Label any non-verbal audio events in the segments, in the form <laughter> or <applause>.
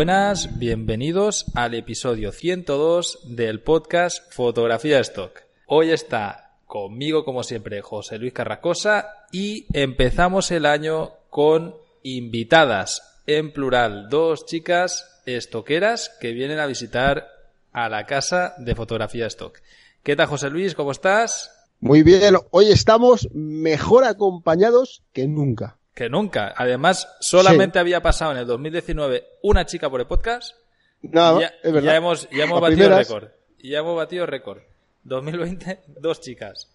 buenas, bienvenidos al episodio 102 del podcast Fotografía Stock. Hoy está conmigo, como siempre, José Luis Carracosa y empezamos el año con invitadas, en plural, dos chicas estoqueras que vienen a visitar a la casa de Fotografía Stock. ¿Qué tal, José Luis? ¿Cómo estás? Muy bien, hoy estamos mejor acompañados que nunca. Que nunca. Además, solamente había pasado en el 2019 una chica por el podcast. Nada, ya, es verdad. Ya hemos, ya hemos A batido primeras. récord. Ya hemos batido récord. 2020, dos chicas.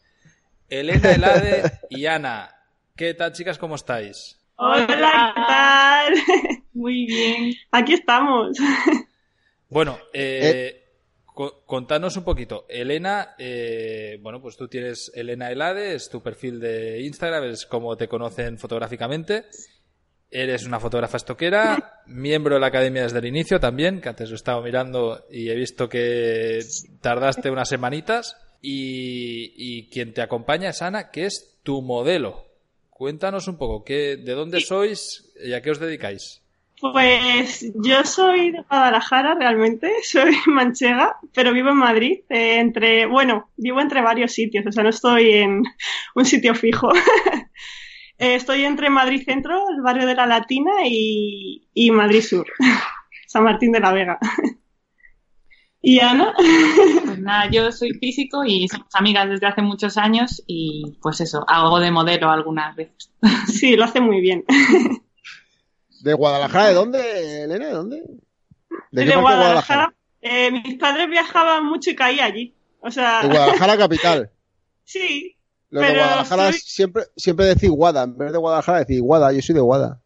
Elena, Elade y Ana. ¿Qué tal, chicas? ¿Cómo estáis? Hola, ¿qué tal? <laughs> Muy bien. Aquí estamos. <laughs> Bueno, eh, co- contanos un poquito. Elena, eh, bueno, pues tú tienes Elena Elade, es tu perfil de Instagram, es como te conocen fotográficamente. Eres una fotógrafa estoquera, miembro de la academia desde el inicio también, que antes lo he estado mirando y he visto que tardaste unas semanitas. Y, y quien te acompaña es Ana, que es tu modelo. Cuéntanos un poco, ¿qué, ¿de dónde sois y a qué os dedicáis? Pues yo soy de Guadalajara realmente, <laughs> soy manchega, pero vivo en Madrid, eh, entre, bueno, vivo entre varios sitios, o sea, no estoy en <laughs> un sitio fijo. <laughs> Eh, estoy entre Madrid Centro, el barrio de la Latina y, y Madrid Sur, San Martín de la Vega. ¿Y Ana? Pues nada, yo soy físico y somos amigas desde hace muchos años y pues eso, hago de modelo algunas veces. Sí, lo hace muy bien. ¿De Guadalajara? ¿De dónde, Elena? ¿De dónde? ¿De qué de parte Guadalajara. eh, mis padres viajaban mucho y caí allí. O sea, De Guadalajara capital. <laughs> sí, Los de Guadalajara soy- siempre, siempre decís Guada. En vez de Guadalajara decís Guada. Yo soy de Guada.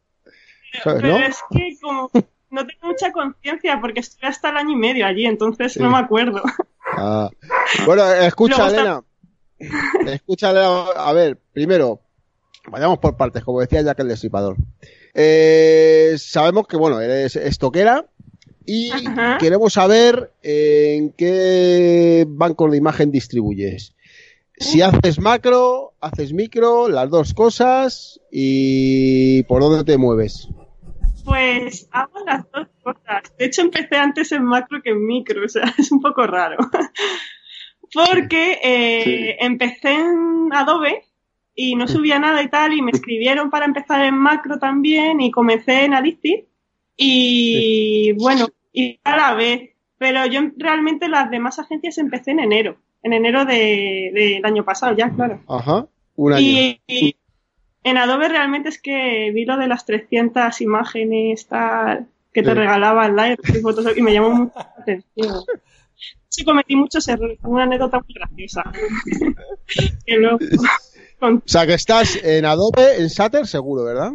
¿Sabes, pero no? es que como no tengo mucha conciencia porque estuve hasta el año y medio allí, entonces Sí. no me acuerdo. Ah. Bueno, escucha, Luego Elena. Escucha, Elena. A ver, primero, vayamos por partes, como decía Jack el Destripador. Eh, sabemos que, bueno, eres estoquera y Ajá. queremos saber en qué bancos de imagen distribuyes. Si haces macro, haces micro, las dos cosas y por dónde te mueves. Pues hago las dos cosas. De hecho, empecé antes en macro que en micro, <laughs> o sea, es un poco raro. <laughs> Porque eh, empecé en Adobe y no subía nada y tal, y me escribieron para empezar en macro también, y comencé en Addictive. Y bueno, y a la vez. Pero yo realmente las demás agencias empecé en enero, en enero de- del año pasado, ya, claro. Ajá. Un año. Y, y en Adobe realmente es que vi lo de las 300 imágenes tal, que te Sí. Lightroom y Photoshop y me llamó mucho la atención. Sí, cometí muchos errores, una anécdota muy graciosa. <laughs> que luego, O sea, que estás en Adobe, en Sater, seguro, ¿verdad?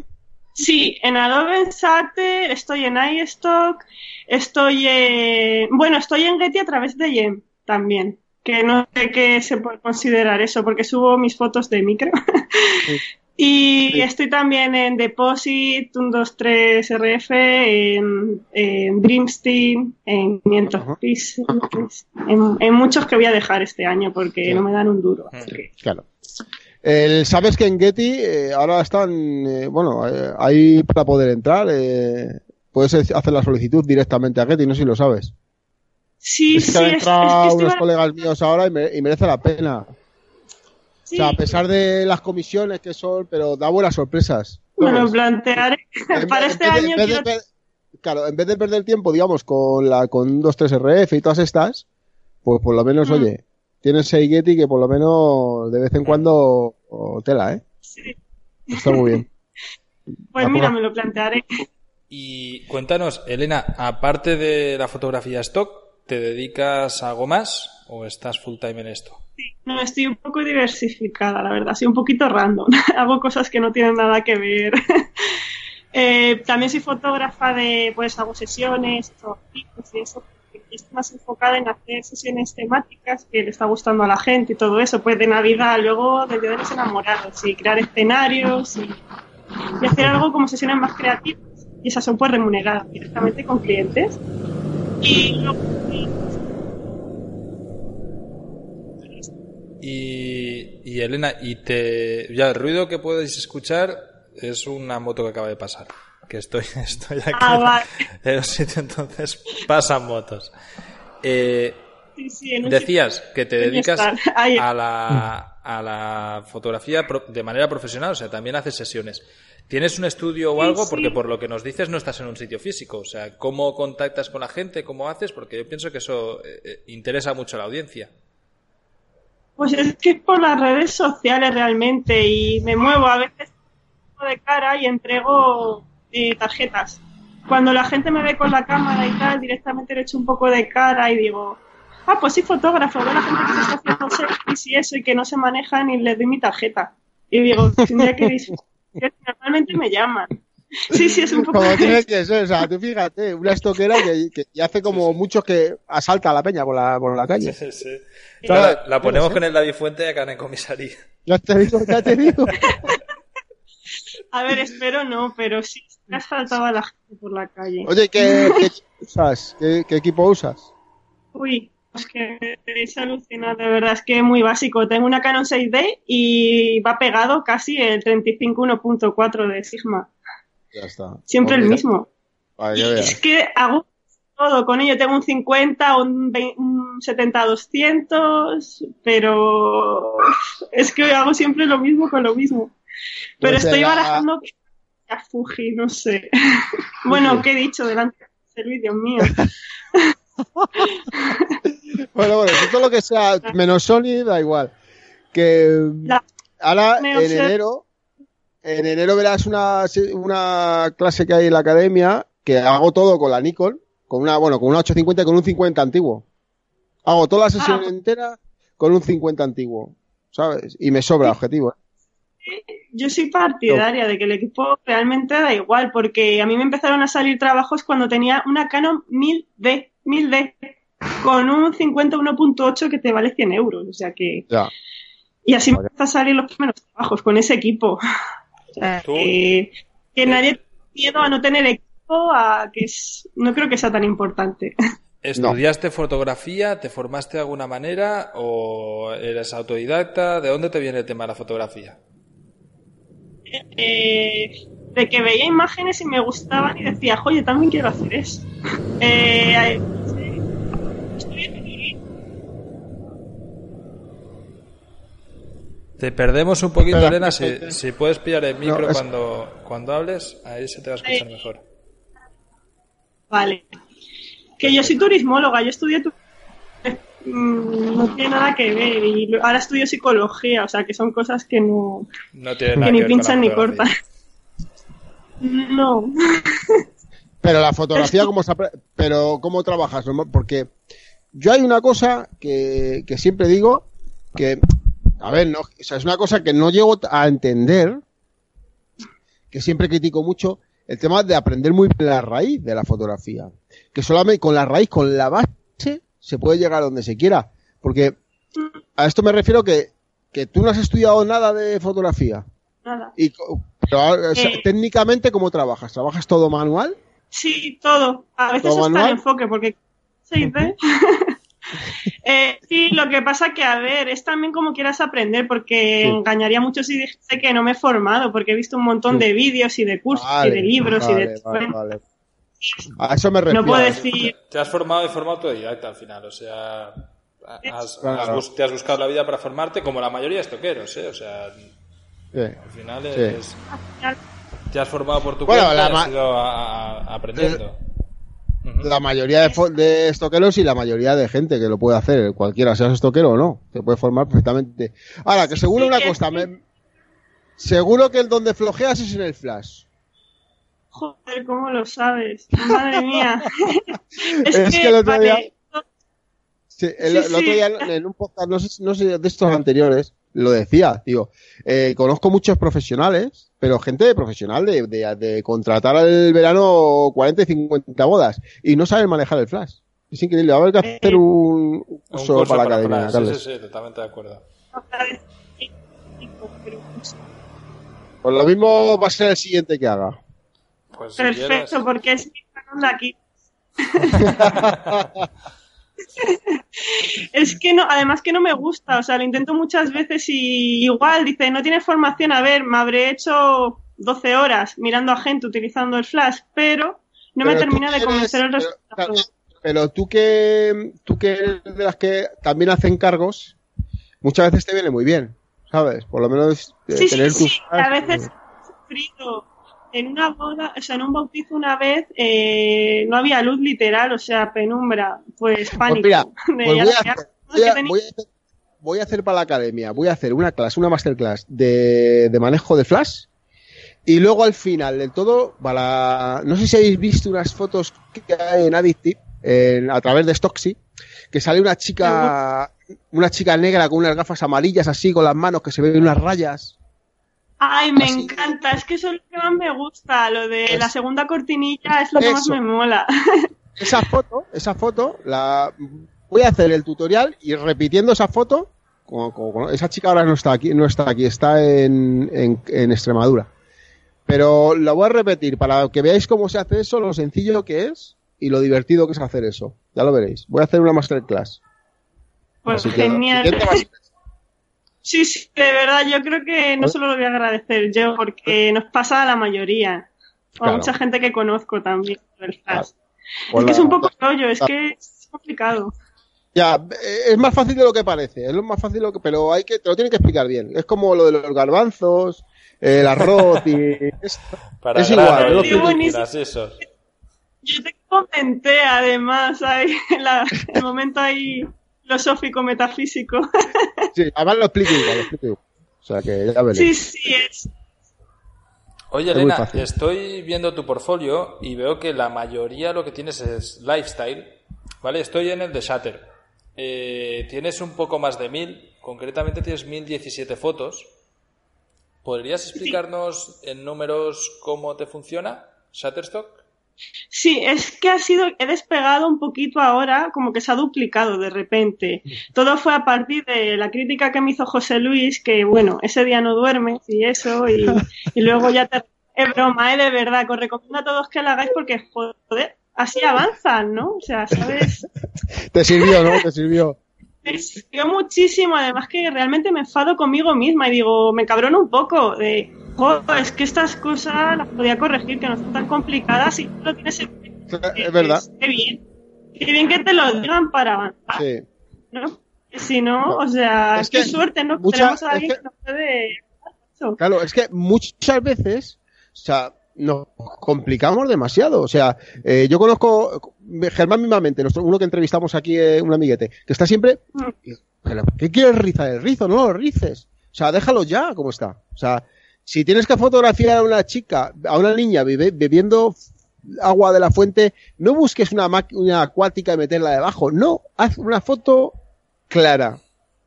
sí, en Adobe en Sater, estoy en iStock, estoy en... Bueno, estoy en Getty a través de Yem también, que no sé qué se puede considerar eso, porque subo mis fotos de micro. Sí. <laughs> Y Sí. estoy también en Deposit, 123 RF, en, en Dreamsteam, en 500 Ajá. píxeles, en, en muchos que voy a dejar este año porque Sí. no me dan un duro. así que- Claro. El- Sabes que en Getty eh, ahora están, eh, bueno, eh, ahí para poder entrar, eh, puedes hacer la solicitud directamente a Getty, no sé si lo sabes. Sí, es que sí, han es, es entrado que estoy- unos colegas míos ahora y, me- y merece la pena. sí, O sea, a pesar de las comisiones que son, pero da buenas sorpresas. me lo plantearé. Para este en año de quiero- Claro, en vez de perder tiempo, digamos, con la con 2-3 RF y todas estas, pues por lo menos, Mm. oye, tienes 6 Getty que por lo menos de vez en cuando o tela, ¿eh? sí. Está muy bien. <laughs> Pues mira, pues- me lo plantearé. Y cuéntanos, Elena, aparte de la fotografía stock, ¿te dedicas a algo más o estás full time en esto? No, estoy un poco diversificada, la verdad. Soy un poquito random. <laughs> Hago cosas que no tienen nada que ver. <laughs> Eh, también soy fotógrafa de, pues hago sesiones, fotografías y eso. Más enfocada en hacer sesiones temáticas que le está gustando a la gente y todo eso. Pues de Navidad, luego de los Enamorados y crear escenarios y, y hacer algo como sesiones más creativas. Y esas son pues remuneradas directamente con clientes. Y luego, Y, y Elena, y te, ya el ruido que puedes escuchar es una moto que acaba de pasar. Que estoy, <laughs> estoy aquí Ah, vale. en un sitio, entonces pasan motos. Eh, Sí, sí, decías que te dedicas <laughs> a la, a la fotografía de manera profesional, o sea, también haces sesiones. ¿Tienes un estudio o algo? sí. Porque por lo que nos dices no estás en un sitio físico. O sea, ¿cómo contactas con la gente? ¿Cómo haces? Porque yo pienso que eso eh, eh, interesa mucho a la audiencia. Pues es que es por las redes sociales realmente y me muevo a veces de cara y entrego eh, tarjetas. Cuando la gente me ve con la cámara y tal, directamente le echo un poco de cara y digo, ah, pues sí, fotógrafo, veo a la gente que se está haciendo selfies y eso y que no se manejan y les doy mi tarjeta. Y digo, tendría que decir, <laughs> normalmente me llaman. <laughs> Sí, sí, es un poco... Como tiene que ser, o sea, tú fíjate, una estoquera que, que y hace como muchos que asalta a la peña por la, por la calle. La, la ponemos con el David Fuente y acá en comisaría. Ya te digo, ya te digo. <laughs> A ver, espero no, pero sí, me ha saltado a la gente por la calle. Oye, ¿qué, qué <laughs> usas? ¿Qué, qué equipo usas? Uy, es que es alucinante, de verdad, es que es muy básico. Tengo una Canon 6D y va pegado casi el 35 1.4 de Sigma. Ya está. Siempre el Pues mismo. Es que hago todo con ello. Tengo un 50, un, 20 un 70-200, pero es que hago siempre lo mismo con lo mismo. Pero Pues estoy la- barajando a Fuji, no sé. <laughs> bueno, ¿qué he dicho delante del vídeo mío? <laughs> Bueno, bueno, todo lo que sea menos Sony da igual. Que La- ahora en enero, en enero verás una, una clase que hay en la academia que hago todo con la Nikon, con una, bueno, con una 850 y con un 50 antiguo. Hago toda la sesión Ah. entera con un 50 antiguo, ¿sabes? Y me sobra objetivo. ¿eh? Yo soy partidaria de que el equipo realmente da igual, porque a mí me empezaron a salir trabajos cuando tenía una Canon 1000D, 1000D, con un 51.8 que te vale 100 euros. O sea que. Ya. Y así me Vale. empiezan a salir los primeros trabajos con ese equipo. <laughs> O sea, Tú- que, que nadie tenga miedo a no tener equipo, a que es, no creo que sea tan importante. <laughs> ¿Estudiaste fotografía? ¿Te formaste de alguna manera? ¿O eres autodidacta? ¿De dónde te viene el tema de la fotografía? Eh, de que veía imágenes y me gustaban y decía, oye, también quiero hacer eso. <laughs> Eh, Te perdemos un poquito, Espera, Elena. Si, si puedes pillar el micro No, es- cuando, cuando hables, ahí se te va a escuchar mejor. Vale. Que yo soy turismóloga, yo estudié tu... Mm, No tiene nada que ver y ahora estudio psicología, o sea que son cosas que no... No tiene nada que que ni ver pinchan ni cortan. <laughs> No. Pero la fotografía, ¿cómo, se pero ¿cómo trabajas? Porque yo hay una cosa que, que siempre digo que, a ver, no, o sea, es una cosa que no llego a entender, que siempre critico mucho, el tema de aprender muy bien la raíz de la fotografía. Que solamente con la raíz, con la base, se puede llegar a donde se quiera. Porque a esto me refiero que, que tú no has estudiado nada de fotografía. Nada. Y, co- pero, o sea, Eh. técnicamente, ¿cómo trabajas? ¿Trabajas todo manual? Sí, todo. A veces ¿Todo está manual? en enfoque porque... Sí, ¿eh? <laughs> Eh, sí, lo que pasa que, a ver, es también como quieras aprender, porque Sí. engañaría mucho si dijese que no me he formado, porque he visto un montón Sí. de vídeos y de cursos Vale, y de libros y vale, de... vale, vale. A eso me refiero. No puedo decir... Te has formado de forma autodidacta al final, o sea, has, Claro. has bus- te has buscado la vida para formarte como la mayoría de estoqueros, ¿eh? O sea, Sí. al final Sí. es, te has formado por tu Bueno, cuenta la y ma- has ido a- a- aprendiendo. La mayoría de, fo- de estoqueros y la mayoría de gente que lo puede hacer, cualquiera, seas estoquero o no, te puede formar perfectamente. Ahora, que seguro Sí, una que cosa, sí. me- seguro que el donde flojeas es en el flash. Joder, ¿cómo lo sabes? Madre mía. <laughs> <laughs> es, Es que, que el otro vale, día- Sí, el, Sí, el otro sí. día en un podcast, no sé, no sé de estos anteriores, lo decía, digo, eh, conozco muchos profesionales, pero gente de profesional de, de, de contratar al verano 40 y 50 bodas y no saben manejar el flash. Es increíble, va a haber que hacer Eh, un Un curso, para la academia. sí, sí, sí, totalmente de acuerdo. Pues lo mismo va a ser el siguiente que haga. Pues si Perfecto, porque es mi canon de aquí. <laughs> es que no, además que no me gusta, o sea, lo intento muchas veces y igual dice, no tienes formación, a ver, me habré hecho 12 horas mirando a gente utilizando el flash, pero no me termina de convencer el resultado. Pero, tú que tú que eres de las que también hacen cargos, muchas veces te viene muy bien, ¿sabes? Por lo menos eh, tener sí, sí, a veces he sufrido en una boda, o sea, en un bautizo una vez eh, no había luz literal, o sea, penumbra, pues, pues pánico. voy, a hacer, para la academia, voy a hacer una clase, una masterclass de, de manejo de flash y luego al final del todo, para, no sé si habéis visto unas fotos que hay en Addictive, a través de Stocksy, que sale una chica, una chica negra con unas gafas amarillas así, con las manos que se ven unas rayas. Ay, me encanta, es que eso es lo que más me gusta, lo de la segunda cortinilla es lo que más me mola. <laughs> Esa foto, esa foto, la voy a hacer el tutorial y repitiendo esa foto, esa chica ahora no está aquí, no está aquí, está en, en, Extremadura. Pero la voy a repetir para que veáis cómo se hace eso, lo sencillo que es y lo divertido que es hacer eso. Ya lo veréis. Voy a hacer una masterclass. Pues genial. <laughs> Sí, sí, de verdad, yo creo que no solo lo voy a agradecer yo, porque nos pasa a la mayoría, o a mucha gente que conozco también, Es que es un poco rollo, es que es complicado. Ya, eh, es más fácil de lo que parece, es lo más fácil, lo que, pero hay que, te lo tienen que explicar bien. Es como lo de los garbanzos, el arroz y... <laughs> Es, Para es igual. Yo te comenté, además, ahí, el momento ahí filosófico, metafísico. Sí, además lo explico igual, lo explico igual. O sea que ya veréis. Sí, sí, es. Oye, Elena, estoy viendo tu portfolio y veo que la mayoría lo que tienes es lifestyle, ¿vale? Estoy en el de Shatter. Eh, tienes un poco más de mil, concretamente tienes 1017 fotos. ¿Podrías explicarnos en números cómo te funciona Shutterstock? Sí, es que ha sido, he despegado un poquito ahora, como que se ha duplicado de repente. Todo fue a partir de la crítica que me hizo José Luis, que bueno, ese día no duerme y eso, y, luego ya te... Es broma, ¿eh? de verdad, que os recomiendo a todos que lo hagáis porque, joder, así avanzan, ¿no? O sea, ¿sabes? Te sirvió, ¿no? Te sirvió. Me sirvió muchísimo, además que realmente me enfado conmigo misma y digo, me cabrono un poco de es que estas cosas las podía corregir, que no son tan complicadas y lo tienes en... Es verdad. Qué bien. Qué bien que te lo digan para avanzar. Sí. ¿no? Si no, o sea, es qué suerte, ¿no? Tenemos a alguien que, nos puede... Claro, es que muchas veces, o sea, nos complicamos demasiado. O sea, eh, yo conozco Germán mismamente, nuestro, uno que entrevistamos aquí, eh, un amiguete, que está siempre. Mm. ¿Qué quieres rizar el rizo? No lo rices. O sea, déjalo ya como está. O sea, si tienes que fotografiar a una chica, a una niña bebiendo agua de la fuente, no busques una máquina acuática y meterla debajo. No, haz una foto clara.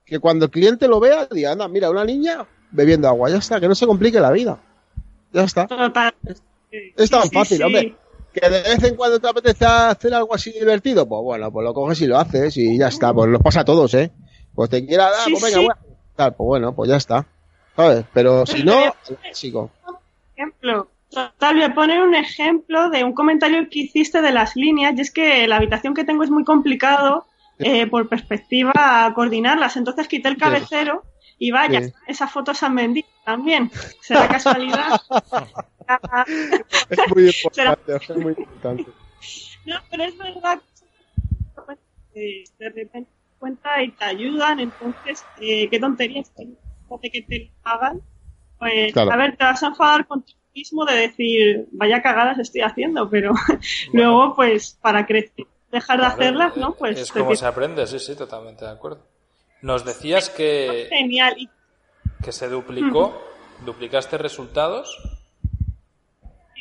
Que cuando el cliente lo vea, diga, anda, mira, una niña bebiendo agua. Ya está, que no se complique la vida. Ya está. Es tan fácil, hombre. Que de vez en cuando te apetece hacer algo así divertido, pues bueno, pues lo coges y lo haces y ya está. Pues nos pasa a todos, ¿eh? Pues te quiera dar, pues venga, bueno. pues bueno, pues ya está. Pero si no, sigo. Ejemplo. Total, voy a poner un ejemplo de un comentario que hiciste de las líneas, y es que la habitación que tengo es muy complicado eh, por perspectiva coordinarlas. Entonces quité el cabecero y vaya, esas fotos han vendido también. Será casualidad. es muy <laughs> importante, es muy importante. No, pero es verdad que de repente cuenta y te ayudan, entonces, eh, qué tonterías de que te hagan, pues a ver, te vas a enfadar con ti mismo de decir, vaya cagadas estoy haciendo, pero <laughs> luego, pues, para crecer, dejar de hacerlas, ¿no? Pues es como se aprende, sí, sí, totalmente de acuerdo. Nos decías que genial que se duplicó, duplicaste resultados.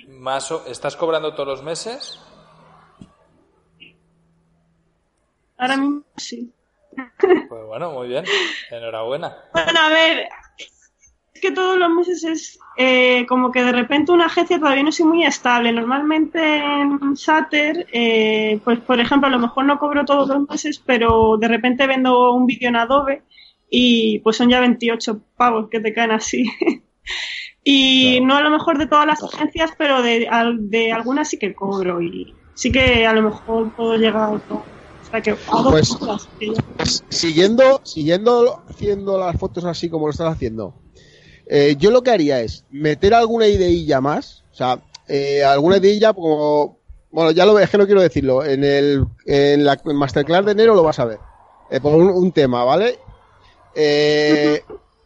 Más ¿Estás cobrando todos los meses? Ahora mismo sí. Pues bueno, muy bien. Enhorabuena. Bueno, a ver, es que todos los meses es eh, como que de repente una agencia todavía no es muy estable. Normalmente en Sater, eh, pues por ejemplo, a lo mejor no cobro todos los meses, pero de repente vendo un vídeo en Adobe y pues son ya 28 pavos que te caen así. <laughs> y no a lo mejor de todas las agencias, pero de, de algunas sí que cobro y sí que a lo mejor puedo llegar a todo pues, siguiendo, siguiendo haciendo las fotos así como lo estás haciendo, Eh, yo lo que haría es meter alguna ideilla más, o sea, eh, alguna ideilla como, bueno, ya lo ves, que no quiero decirlo, en el en la Masterclass de enero lo vas a ver, eh, por un, un, tema, ¿vale?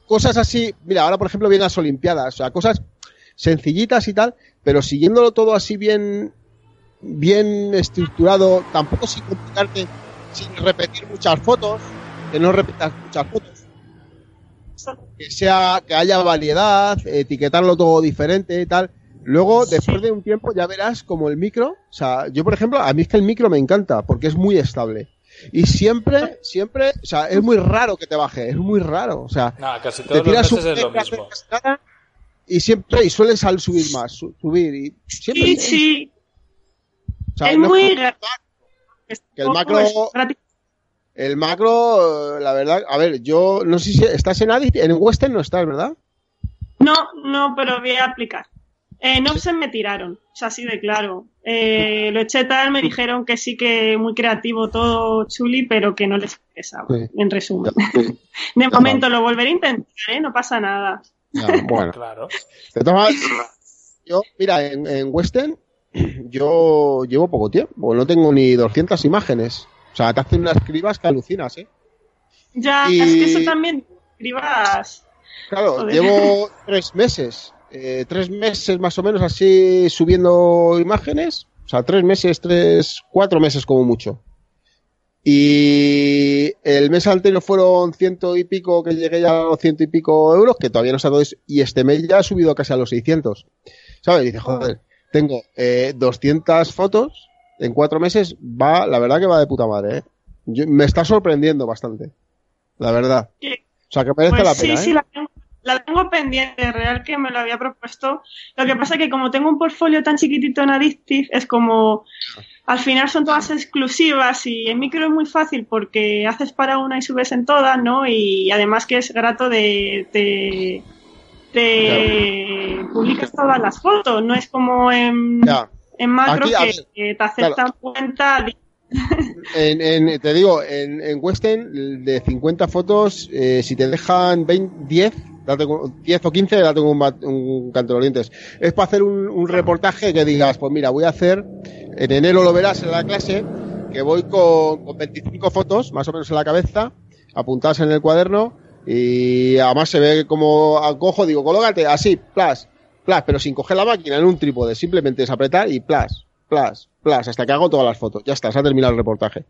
Cosas así, mira, ahora por ejemplo vienen las Olimpiadas, o sea, cosas sencillitas y tal, pero siguiéndolo todo así bien, bien estructurado, tampoco sin complicarte, sin repetir muchas fotos, que no repitas muchas fotos que sea, que haya variedad, etiquetarlo todo diferente y tal. Luego, después de un tiempo, ya verás como el micro, o sea, yo por ejemplo, a mí es que el micro me encanta, porque es muy estable. Y siempre, siempre, o sea, es muy raro que te baje, es muy raro, o sea, casi todos te tiras los un meses es lo mismo. y siempre, y sueles al subir más, su- subir, y siempre, Sí, sí. Es no- muy que el macro- el macro, eh, la verdad, a ver, yo no sé si estás en Addict, en Western no estás, ¿verdad? No, no, pero voy a aplicar. En Opsen me tiraron, o sea, así de claro. Eh, lo eché tal, me dijeron que sí que muy creativo todo chuli, pero que no les interesaba, Sí. en resumen. <laughs> De momento lo volveré a intentar, ¿eh? No pasa nada. Ya, bueno. <laughs> Claro. <laughs> Yo, mira, en, en Western <clears throat> yo llevo poco tiempo, no tengo ni 200 imágenes. O sea, te hacen unas cribas que alucinas, ¿eh? Ya, Y- es que eso también escribas. Claro, Joder. llevo tres meses, eh, tres meses más o menos así subiendo imágenes. O sea, tres meses, tres, cuatro meses como mucho. Y el mes anterior fueron ciento y pico, que llegué ya a los ciento y pico euros, que todavía no está todo eso. Y este mes ya ha subido casi a los 600. ¿Sabes? Y dice, joder, tengo eh, 200 fotos en cuatro meses. Va, la verdad que va de puta madre, ¿eh? Yo- me está sorprendiendo bastante. La verdad. O sea, que merece Pues la sí, pena, sí, ¿eh? la tengo, la tengo pendiente, real que me lo había propuesto. Lo que pasa es que como tengo un portfolio tan chiquitito en Addictive, es como, al final son todas exclusivas y en micro es muy fácil porque haces para una y subes en todas, ¿no? Y además que es grato de, de, de publicas todas las fotos, no es como en, Ya. en macro Aquí, que, te aceptan cuenta. <laughs> En, en- te digo, en, en Western, de 50 fotos, eh, si te dejan 20, 10, date con- 10 o 15, date con un, un canto de dientes. Es para hacer un, un reportaje que digas, pues mira, voy a hacer, en enero lo verás en la clase, que voy con, con 25 fotos, más o menos en la cabeza, apuntadas en el cuaderno, y además se ve como acojo, digo, colócate así, plas, plas, pero sin coger la máquina en un trípode, simplemente es apretar y plas, plas, plas, hasta que hago todas las fotos. Ya está, se ha terminado el reportaje.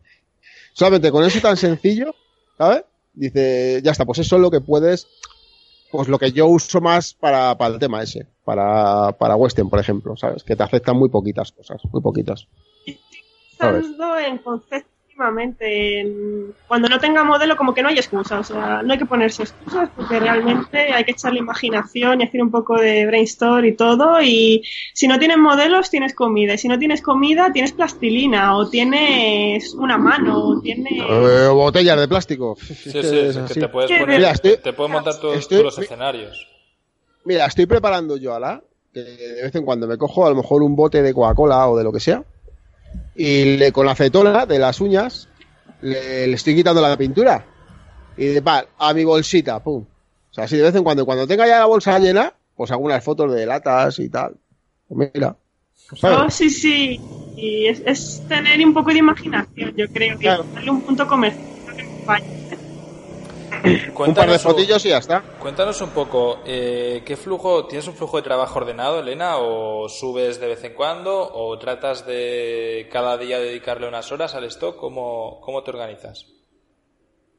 Solamente con eso tan sencillo, ¿sabes? Dice, ya está, pues eso es lo que puedes, pues lo que yo uso más para, para el tema ese, para, para Western, por ejemplo, ¿sabes? Que te aceptan muy poquitas cosas, muy poquitas. Pensando en concepto cuando no tenga modelo, como que no hay excusa, o sea, no hay que ponerse excusas porque realmente hay que echarle imaginación y hacer un poco de brainstorm y todo. Y si no tienes modelos, tienes comida. Y si no tienes comida, tienes plastilina o tienes una mano o tienes. Eh, botellas de plástico. Sí, sí, Es que te puedes poner, mira, estoy- te puedes montar todos estoy- los escenarios. Mira, estoy preparando yo ahora, que de vez en cuando me cojo a lo mejor un bote de Coca-Cola o de lo que sea, y le, con la acetona de las uñas le, le estoy quitando la pintura. Y de pa, a mi bolsita, pum. O sea, así de vez en cuando, cuando tenga ya la bolsa llena, pues hago unas fotos de latas y tal. Pues mira. ¿sabes? Oh, sí, sí. Y es, es tener un poco de imaginación, yo creo. que Claro. darle un punto comercial. Un par de fotillos y ya está. cuéntanos un poco, eh, ¿qué flujo, tienes un flujo de trabajo ordenado, Elena, o subes de vez en cuando, o tratas de cada día dedicarle unas horas al stock? ¿Cómo, cómo te organizas?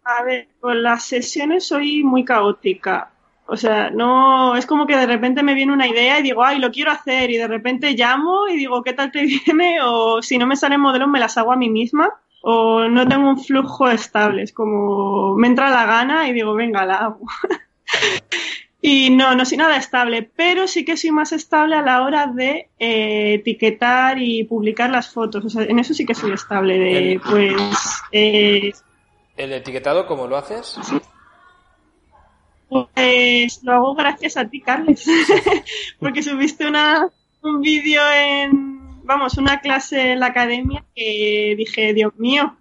A ver, con las sesiones soy muy caótica. O sea, no, es como que de repente me viene una idea y digo, ay, lo quiero hacer, y de repente llamo y digo, ¿qué tal te <laughs> viene? O si no me salen modelos, me las hago a mí misma. O no tengo un flujo estable, es como me entra la gana y digo, venga, la hago. <laughs> Y no, no soy nada estable, pero sí que soy más estable a la hora de eh, etiquetar y publicar las fotos. O sea, en eso sí que soy estable. De, El- pues, eh, ¿El etiquetado cómo lo haces? Pues lo hago gracias a ti, Carles, <laughs> porque subiste una, un vídeo en, vamos, una clase en la academia que dije, Dios mío,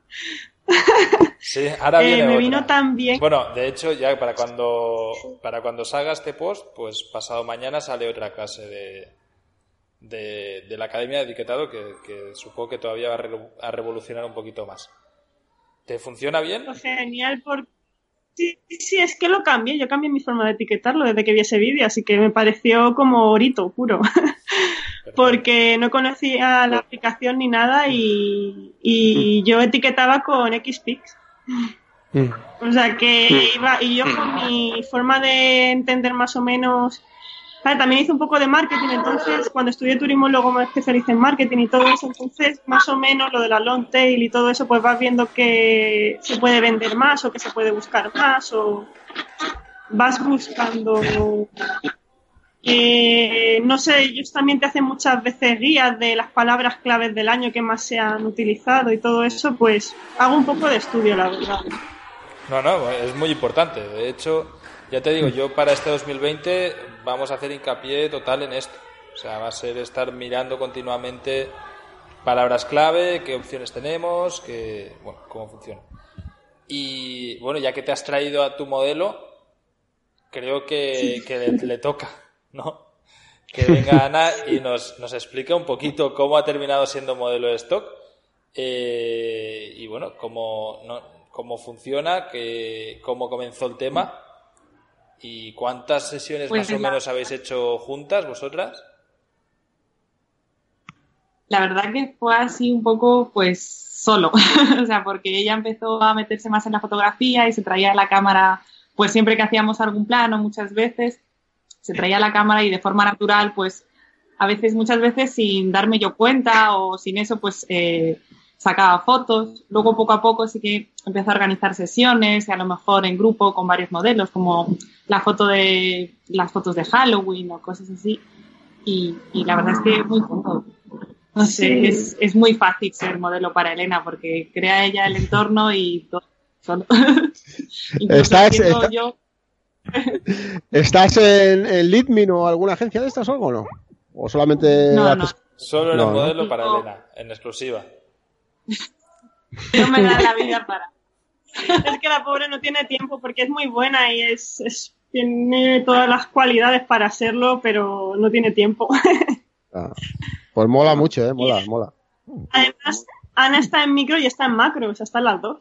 <laughs> Sí, ahora Eh, viene me otra. vino tan bien. Bueno, de hecho, ya para cuando, para cuando salga este post, pues pasado mañana sale otra clase de, de, de la Academia de Etiquetado que, que supongo que todavía va a, re- a revolucionar un poquito más. ¿Te funciona bien? Genial, porque sí, sí, es que lo cambié. Yo cambié mi forma de etiquetarlo desde que vi ese vídeo, así que me pareció como orito puro. <laughs> porque no conocía la aplicación ni nada y, y yo etiquetaba con Xpix. Mm. O sea que iba, y yo con mi forma de entender más o menos. También hice un poco de marketing, entonces cuando estudié turismo luego me especialicé en marketing y todo eso, entonces más o menos lo de la long tail y todo eso, pues vas viendo que se puede vender más o que se puede buscar más o vas buscando eh, no sé, ellos también te hacen muchas veces guías de las palabras claves del año que más se han utilizado y todo eso, pues hago un poco de estudio, la verdad. No, no, es muy importante. De hecho, ya te digo, yo para este 2020 vamos a hacer hincapié total en esto. O sea, va a ser estar mirando continuamente palabras clave, qué opciones tenemos, qué, bueno, cómo funciona. Y bueno, ya que te has traído a tu modelo, creo que, que le, le toca, ¿no? Que venga <laughs> Ana y nos, nos explique un poquito cómo ha terminado siendo modelo de stock eh, y bueno, cómo, no, cómo funciona, que, cómo comenzó el tema y cuántas sesiones Pues más o menos habéis hecho juntas vosotras. La verdad que fue así un poco, pues, solo. <laughs> o sea, porque ella empezó a meterse más en la fotografía y se traía la cámara, pues siempre que hacíamos algún plano, muchas veces, se traía la cámara y de forma natural, pues, a veces, muchas veces, sin darme yo cuenta o sin eso, pues, eh, sacaba fotos. Luego, poco a poco, sí que empezó a organizar sesiones, a lo mejor en grupo con varios modelos, como la foto de, las fotos de Halloween o cosas así. Y, y la verdad es que muy cómodo. No sé, Sí. es, es muy fácil ser modelo para Elena porque crea ella el entorno y todo solo. <laughs> Siendo está- yo, ¿Estás en, en Litmin o alguna agencia de estas o algo o no? ¿O solamente No, no. Solo No, no. modelo para. Elena, en exclusiva. no me da la vida <laughs> para. Es que la pobre no tiene tiempo porque es muy buena y es, es- tiene todas las cualidades para hacerlo, pero no tiene tiempo. Ah, Pues mola mucho, eh, mola, mola. Además, Ana está en micro y está en macro, o sea, están las dos.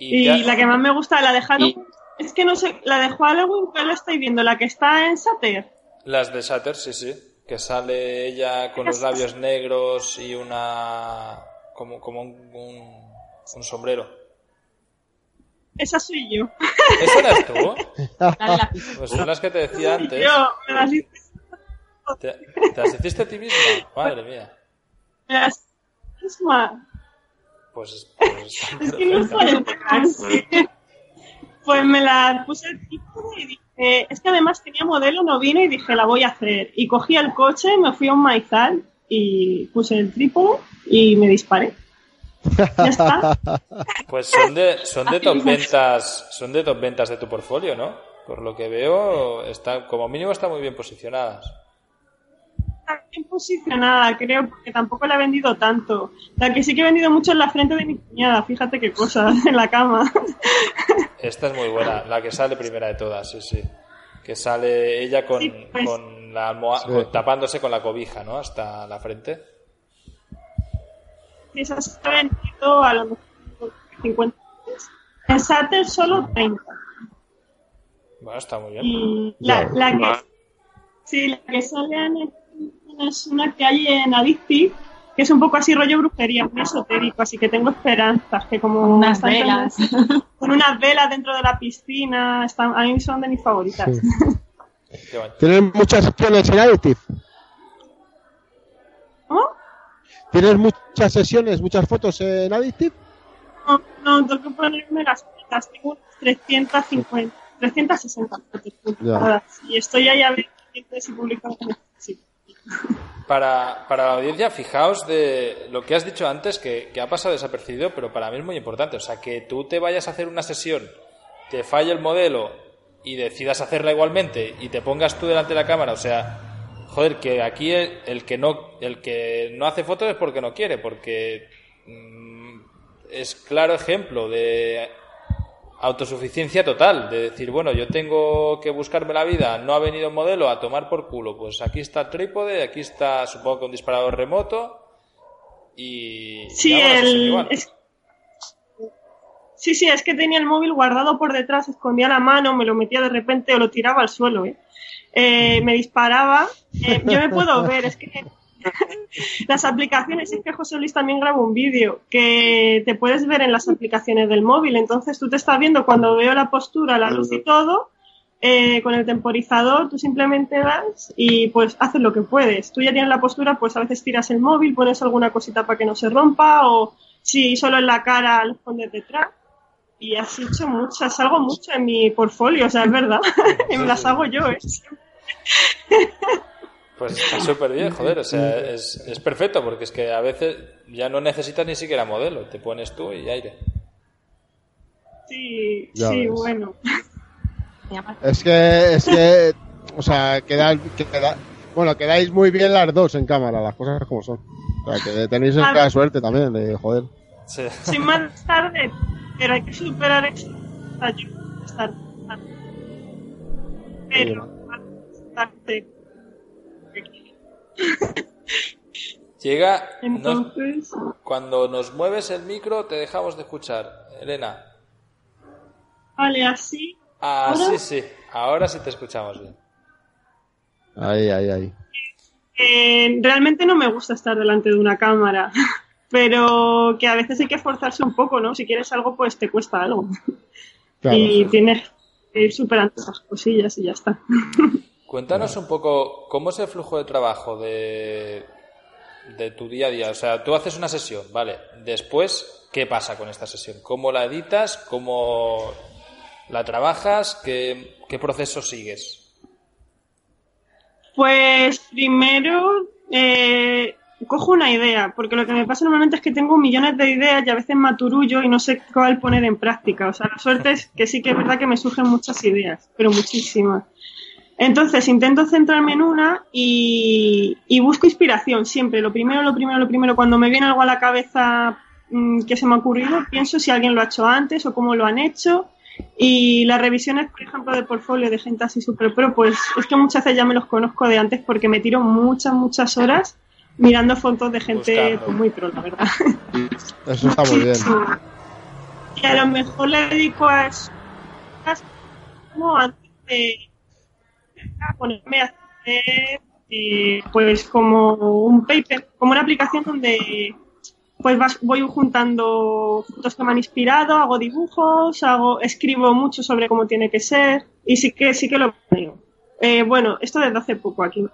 Y, la que más me gusta, la de Halloween, es que no sé, la de Halloween, ¿cuál la estoy viendo? La que está en Sater. Las de Shatter, sí, sí. Que sale ella con los labios negros y una. como, como un, un, un sombrero. Esa soy yo. ¿Esa eres tú? <laughs> Pues son las que te decía antes. Yo, me las, ¿Te, te las hiciste a ti misma? Madre mía. me las misma. Pues. pues Es que no <laughs> perfecta. sé. Pues me la puse el trípode y dije, es que además tenía modelo, no vino y dije, la voy a hacer. Y cogí el coche, me fui a un maizal y puse el trípode y me disparé. Ya está. <laughs> Pues son de, son de top ventas. Son de top ventas de tu portfolio, ¿no? Por lo que veo, está, como mínimo están muy bien posicionadas. Está bien posicionada, creo, porque tampoco la he vendido tanto. La que sí que he vendido mucho es la frente de mi cuñada, fíjate qué cosa, <laughs> en la cama. Esta es muy buena, la que sale primera de todas, sí, sí. Que sale ella con, Sí, pues. con la almohada, Sí. con- tapándose con la cobija, ¿no? Hasta la frente. Esa se ha vendido a lo mejor 50 veces. En Sater solo 30. Bueno, está muy bien. Y la, la que, sí, la que sale en el- es una que hay en Addictive, que es un poco así rollo brujería, muy esotérico, así que tengo esperanzas, que como Unas están velas. <laughs> con unas velas dentro de la piscina, están, a mí son de mis favoritas. Sí. <laughs> ¿Tienes muchas sesiones en Additive? ¿Cómo? ¿Tienes muchas sesiones, muchas fotos en Additive? No, no, tengo que ponerme las cuentas, tengo unas 350, 360 fotos y estoy ahí a ver si publico sí. Para, para la audiencia, fijaos de lo que has dicho antes, que, ha pasado desapercibido, pero para mí es muy importante. O sea, que tú te vayas a hacer una sesión, te falle el modelo y decidas hacerla igualmente y te pongas tú delante de la cámara. O sea, joder, que aquí el, el que no el que no hace fotos es porque no quiere, porque mm, es claro ejemplo de autosuficiencia total, de decir, bueno, yo tengo que buscarme la vida, no ha venido un modelo a tomar por culo, pues aquí está el trípode, aquí está supongo que un disparador remoto y... Sí, el... Sí, sí, es que tenía el móvil guardado por detrás, escondía la mano, me lo metía de repente o lo tiraba al suelo, ¿eh? eh me disparaba. Eh, yo me puedo ver, es que las aplicaciones, es que José Luis también grabó un vídeo que te puedes ver en las aplicaciones del móvil. Entonces tú te estás viendo cuando veo la postura, la luz y todo, eh, con el temporizador, tú simplemente das y pues haces lo que puedes. Tú ya tienes la postura, pues a veces tiras el móvil, pones alguna cosita para que no se rompa o si solo en la cara lo pones detrás. Y has hecho muchas, hago mucho en mi portfolio, o sea, es verdad. <laughs> las hago yo, ¿eh? <laughs> Pues está súper bien, joder, o sea, es, es, perfecto porque es que a veces ya no necesitas ni siquiera modelo, te pones tú y aire. Sí, sí, bueno. Es que, es que, o sea, queda, bueno, quedáis muy bien las dos en cámara, las cosas como son. O sea, que tenéis esa suerte también de joder. Sí. sí. más tarde, pero hay que superar eso. Pero, tarde <laughs> Llega. cuando nos mueves el micro, te dejamos de escuchar, Elena. Vale, así. Ah, sí, sí. Ahora sí te escuchamos bien. Ahí, ahí, ahí. Eh, realmente no me gusta estar delante de una cámara, <laughs> pero que a veces hay que esforzarse un poco, ¿no? Si quieres algo, pues te cuesta algo. Y tienes que ir superando esas cosillas y ya está. <laughs> Cuéntanos un poco cómo es el flujo de trabajo de, de tu día a día. O sea, tú haces una sesión, ¿vale? Después, ¿qué pasa con esta sesión? ¿Cómo la editas? ¿Cómo la trabajas? ¿Qué, qué proceso sigues? Pues primero eh, cojo una idea, porque lo que me pasa normalmente es que tengo millones de ideas y a veces maturullo y no sé cuál poner en práctica. O sea, la suerte es que sí que es verdad que me surgen muchas ideas, pero muchísimas. Entonces intento centrarme en una y, busco inspiración siempre. Lo primero, lo primero, lo primero, cuando me viene algo a la cabeza mm, que se me ha ocurrido, pienso si alguien lo ha hecho antes o cómo lo han hecho. Y las revisiones, por ejemplo, de portfolio de gente así super pro, pues es que muchas veces ya me los conozco de antes porque me tiro muchas, muchas horas mirando fotos de gente pues, muy pro, la verdad. <laughs> Eso está muy bien. Y a lo mejor le dedico a eso como antes de ponerme a hacer eh, pues como un paper, como una aplicación donde pues voy juntando fotos que me han inspirado, hago dibujos, hago, escribo mucho sobre cómo tiene que ser y sí que sí que lo veo. Eh, bueno, esto desde hace poco aquí.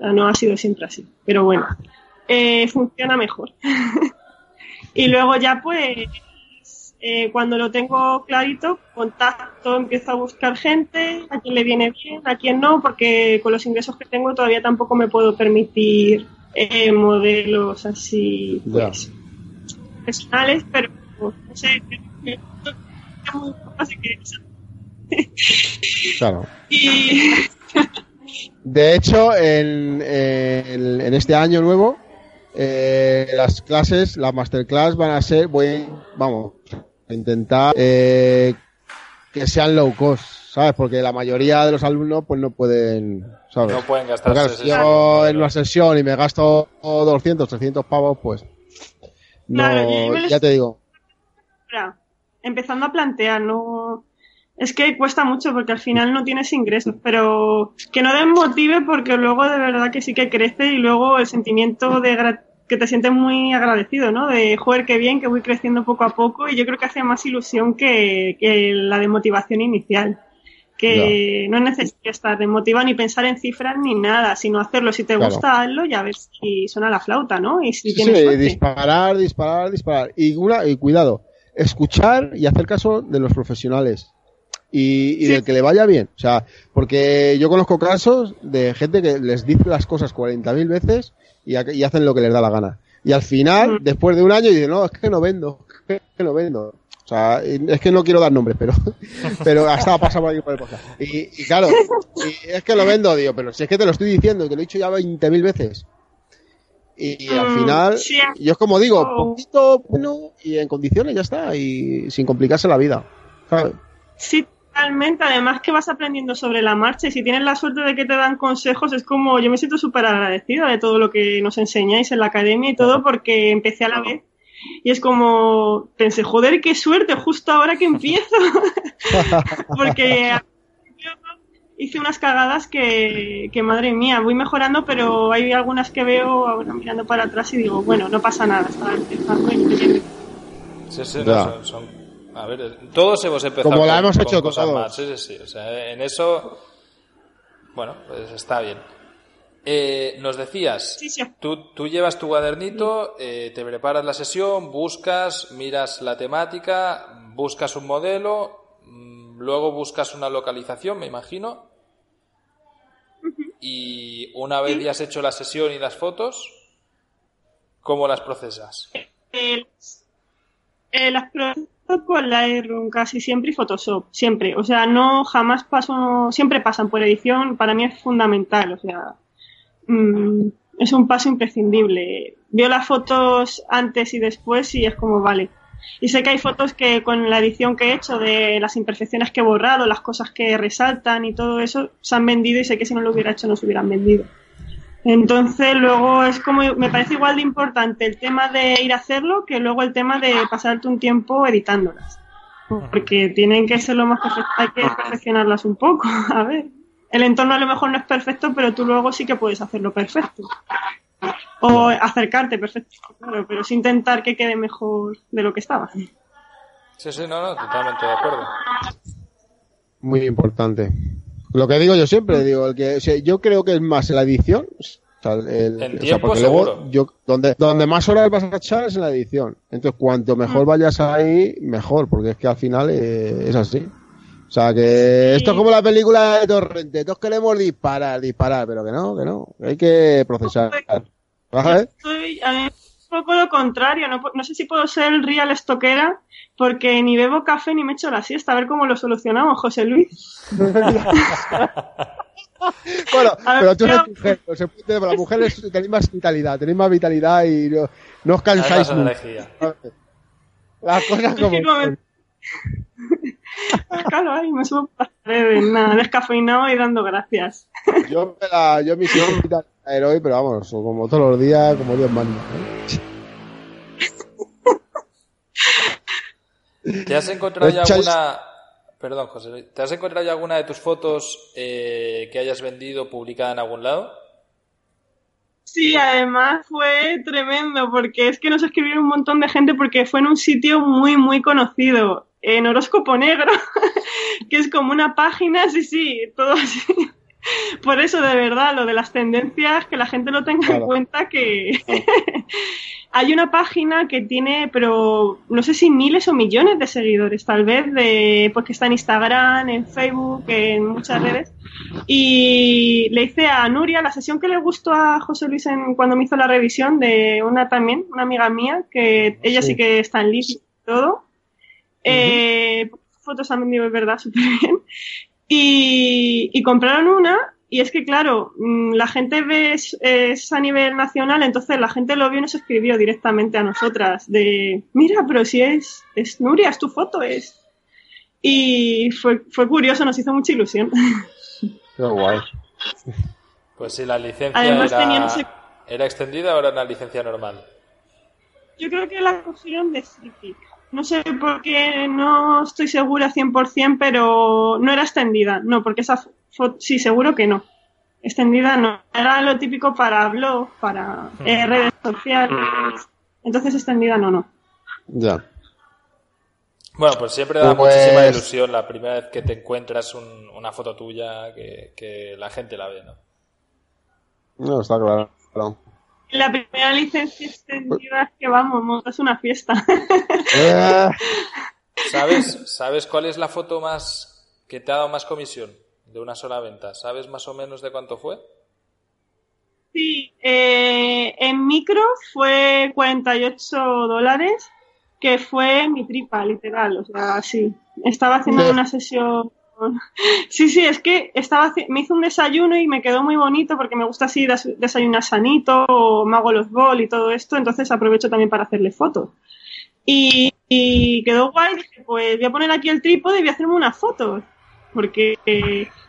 No ha sido siempre así, pero bueno, eh, funciona mejor. <laughs> y luego ya pues eh, cuando lo tengo clarito, contacto, empiezo a buscar gente, a quien le viene bien, a quien no, porque con los ingresos que tengo todavía tampoco me puedo permitir eh, modelos así pues, personales, pero no sé, Claro. <laughs> <laughs> De hecho, en, en, este año nuevo, eh, las clases, la masterclass van a ser, voy, vamos, intentar eh, que sean low cost, ¿sabes? Porque la mayoría de los alumnos pues no pueden, ¿sabes? No pueden gastar. si yo en una sesión y me gasto 200, 300 pavos, pues no, ya te digo. Empezando a plantear, no es que cuesta mucho porque al final no tienes ingresos, pero que no desmotive porque luego de verdad que sí que crece y luego el sentimiento de que te sientes muy agradecido, ¿no? De, joder, qué bien, que voy creciendo poco a poco y yo creo que hace más ilusión que, la demotivación inicial. Que no, necesitas estar desmotivado ni pensar en cifras ni nada, sino hacerlo. Si te gusta, hazlo y a ver si suena la flauta, ¿no? Y si tienes sí, disparar, disparar, disparar. Y, una, y cuidado, escuchar y hacer caso de los profesionales. Y, y del que le vaya bien. O sea, porque yo conozco casos de gente que les dice las cosas 40.000 veces y, hacen lo que les da la gana. Y al final, mm. después de un año, dicen, no, es que no vendo, es que no vendo. O sea, es que no quiero dar nombres, pero, <laughs> pero hasta pasado por aquí por el podcast. Y, y claro, y es que lo vendo, digo, pero si es que te lo estoy diciendo, te lo he dicho ya 20.000 veces. y, al mm, final, yo es como digo, oh. poquito bueno y en condiciones ya está, y sin complicarse la vida. Sí, totalmente. Además que vas aprendiendo sobre la marcha y si tienes la suerte de que te dan consejos, es como yo me siento súper agradecida de todo lo que nos enseñáis en la academia y todo porque empecé a la vez. Y es como, pensé, joder, qué suerte, justo ahora que empiezo. <laughs> porque hice unas cagadas que, madre mía, voy mejorando, pero hay algunas que veo ahora mirando para atrás y digo, bueno, no pasa nada, estaba empezando y Sí, sí, son, A ver, todos hemos empezado Como la hemos hecho cosas más. Sí, sí, sí. O sea, en eso, bueno, pues está bien. Eh, nos decías, Tú, tú, llevas tu cuadernito, eh, te preparas la sesión, buscas, miras la temática, buscas un modelo, mm, luego buscas una localización, me imagino, y una vez ya has hecho la sesión y las fotos, ¿cómo las procesas? Eh, las proceso con Lightroom casi siempre y Photoshop, siempre. O sea, no jamás paso, siempre pasan por edición, para mí es fundamental, o sea, mm, es un paso imprescindible. Veo las fotos antes y después y es como, vale, y sé que hay fotos que con la edición que he hecho de las imperfecciones que he borrado, las cosas que resaltan y todo eso, se han vendido y sé que si no lo hubiera hecho no se hubieran vendido. Entonces luego es como, me parece igual de importante el tema de ir a hacerlo que luego el tema de pasarte un tiempo editándolas. Porque tienen que ser lo más perfecto, hay que perfeccionarlas un poco, <laughs> a ver. El entorno a lo mejor no es perfecto, pero tú luego sí que puedes hacerlo perfecto. O acercarte, perfecto, claro, pero sin intentar que quede mejor de lo que estaba. Sí, sí, no, no, totalmente de acuerdo. Muy importante. Lo que digo yo siempre, digo, el que, yo creo que es más la edición. O sea, el, tiempo seguro. yo, donde, donde más horas vas a echar es en la edición. Entonces, cuanto mejor mm. vayas ahí, mejor, porque es que al final eh, es así. O sea que esto es como la película de Torrente, todos queremos disparar, disparar, pero que no, que no, hay que procesar. Estoy, a mí poco lo contrario, no, no, sé si puedo ser el real estoquera, porque ni bebo café ni me echo la siesta, a ver cómo lo solucionamos, José Luis. <laughs> bueno, pero tú eres mujer, o sea, las mujeres tenéis más vitalidad, tenéis más vitalidad y no, no os cansáis mucho. Las cosas como... <laughs> claro, ahí me subo nada, descafeinado y dando gracias. Yo me la, yo me hicieron hoy, pero vamos, como todos los días, como Dios manda. ¿Te has encontrado ya alguna... Perdón, José, ¿te has encontrado ya alguna de tus fotos eh, que hayas vendido publicada en algún lado? Sí, además fue tremendo porque es que nos escribieron un montón de gente porque fue en un sitio muy, muy conocido en horóscopo negro, <laughs> que es como una página, sí, sí, todo así. Por eso, de verdad, lo de las tendencias, que la gente lo tenga en cuenta que <laughs> hay una página que tiene, pero no sé si miles o millones de seguidores, tal vez, de, pues que está en Instagram, en Facebook, en muchas redes. Y le hice a Nuria la sesión que le gustó a José Luis en, cuando me hizo la revisión de una también, una amiga mía, que ella sí, que está en línea y todo. Eh, fotos han vendido, es verdad, <laughs> súper bien. Y, compraron una y es que, claro, mm, la gente ve es, a nivel nacional, entonces la gente lo vio y nos escribió directamente a nosotras de, mira, pero si es, es Nuria, es tu foto, es. Y fue, fue curioso, nos hizo mucha ilusión. <laughs> Qué guay. Pues si la licencia era, era extendida o era una licencia normal. Yo creo que la cogieron de Friki. No sé por qué, no estoy segura 100%, pero no era extendida. No, porque esa foto, sí, seguro que no. Extendida no. Era lo típico para blog, para eh, redes sociales. Entonces extendida no, no. Ya. Bueno, pues siempre da pues- muchísima ilusión la primera vez que te encuentras una foto tuya que, que la gente la ve, ¿no? No, está claro. La primera licencia extendida es que vamos, montas una fiesta. <laughs> ¿Sabes, ¿Sabes cuál es la foto más que te ha dado más comisión de una sola venta? ¿Sabes más o menos de cuánto fue? Sí, eh, en micro fue 48 dólares, que fue mi tripa, literal. O sea, sí. Estaba haciendo una sesión <laughs> Sí, sí, es que estaba, me hizo un desayuno y me quedó muy bonito porque me gusta así desayunar sanito o me hago los bol y todo esto, entonces aprovecho también para hacerle fotos. Y, quedó guay, dije, pues voy a poner aquí el trípode y voy a hacerme unas fotos. Porque,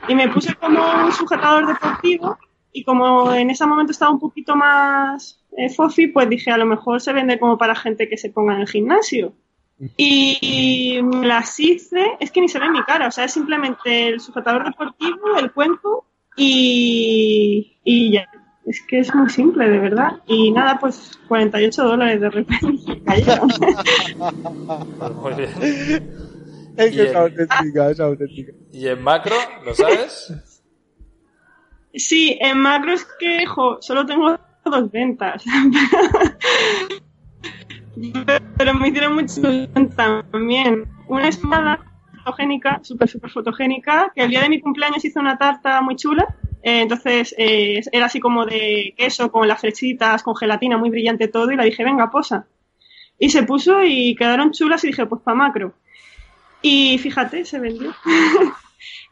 y me puse como un sujetador deportivo y como en ese momento estaba un poquito más eh, fofi, pues dije, a lo mejor se vende como para gente que se ponga en el gimnasio. Y las hice, es que ni se ve mi cara, o sea, es simplemente el sujetador deportivo, el cuenco y, y ya. Es que es muy simple, de verdad. Y nada, pues 48 dólares de repente <laughs> cayeron. muy bien. Es que es auténtica, es auténtica. ¿Y en macro, lo sabes? Sí, en macro es que, jo, solo tengo dos ventas. <laughs> Pero me hicieron mucho también. Una espada fotogénica, súper, súper fotogénica, que el día de mi cumpleaños hizo una tarta muy chula. Eh, entonces eh, era así como de queso con las flechitas, con gelatina, muy brillante todo. Y la dije, venga, posa. Y se puso y quedaron chulas y dije, pues para macro. Y fíjate, se vendió. <laughs>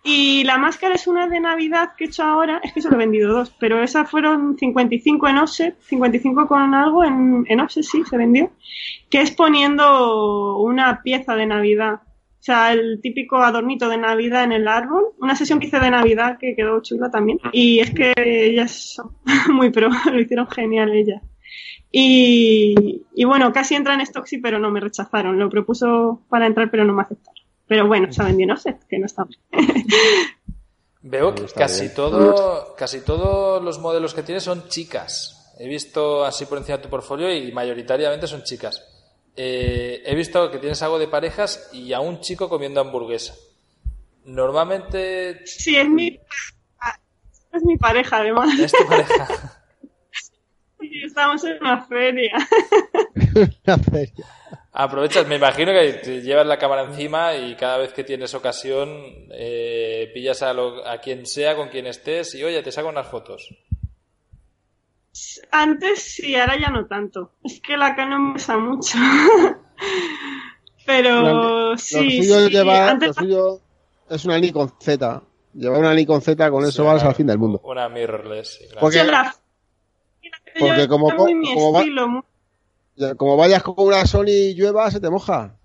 Y la máscara es una de Navidad que he hecho ahora, es que solo he vendido dos, pero esas fueron 55 en offset, 55 con algo en, en offset, sí, se vendió, que es poniendo una pieza de Navidad. O sea, el típico adornito de Navidad en el árbol. Una sesión que hice de Navidad que quedó chula también. Y es que ellas <laughs> son muy pro, <laughs> lo hicieron genial ellas. Y, y bueno, casi entra en Stoxy, pero no me rechazaron. Lo propuso para entrar, pero no me aceptaron. Pero bueno, se vendió, no sé, que no está <laughs> Veo que casi todo, casi todos los modelos que tienes son chicas. He visto así por encima de tu portfolio y mayoritariamente son chicas. Eh, he visto que tienes algo de parejas y a un chico comiendo hamburguesa. Normalmente. Sí, es mi, es mi pareja, además. Es tu pareja. <laughs> <laughs> Sí, estamos en una feria. una feria. Aprovechas, me imagino que te llevas la cámara encima y cada vez que tienes ocasión eh, pillas a, a quien sea con quien estés y oye, te saco unas fotos. Antes sí, ahora ya no tanto. Es que la Canon me usa mucho. <laughs> Pero sí. Lo suyo, Lleva, suyo es una Nikon Z. Llevar una Nikon Z, con eso vas al fin del mundo. Una mirrorless. Porque, porque como, como, como vayas con una Sony y llueva, se te moja.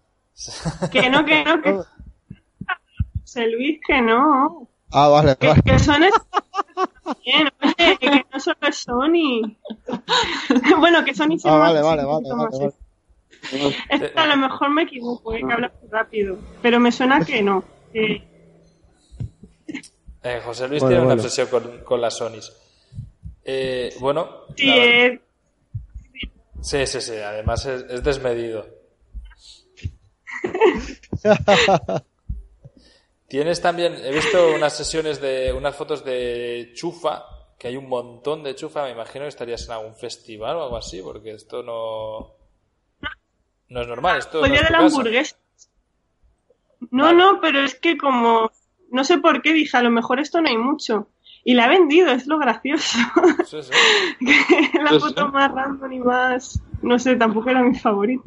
Que no, que no, que. José Luis, que no. Ah, vale, que, vale. Que Sony Bien, oye, que no solo es Sony. <laughs> bueno, que Sony se ah, vale, vale, vale, vale, Es que a lo mejor me equivoco, eh, que hablas rápido. Pero me suena que no. Que... Eh, José Luis tiene una obsesión con, con las Sonys. Eh, bueno. Sí, eh, Sí, sí, sí. Además es, desmedido. <laughs> Tienes también, he visto unas sesiones de, unas fotos de chufa, que hay un montón de chufa, me imagino que estarías en algún festival o algo así, porque esto no, no es normal. Esto pues no de la hamburguesa. No, no, pero es que como, no sé por qué dije, a lo mejor esto no hay mucho. Y la ha vendido, es lo gracioso. <laughs> Sí, sí. <laughs> la foto más random y más, no sé, tampoco era mi favorito.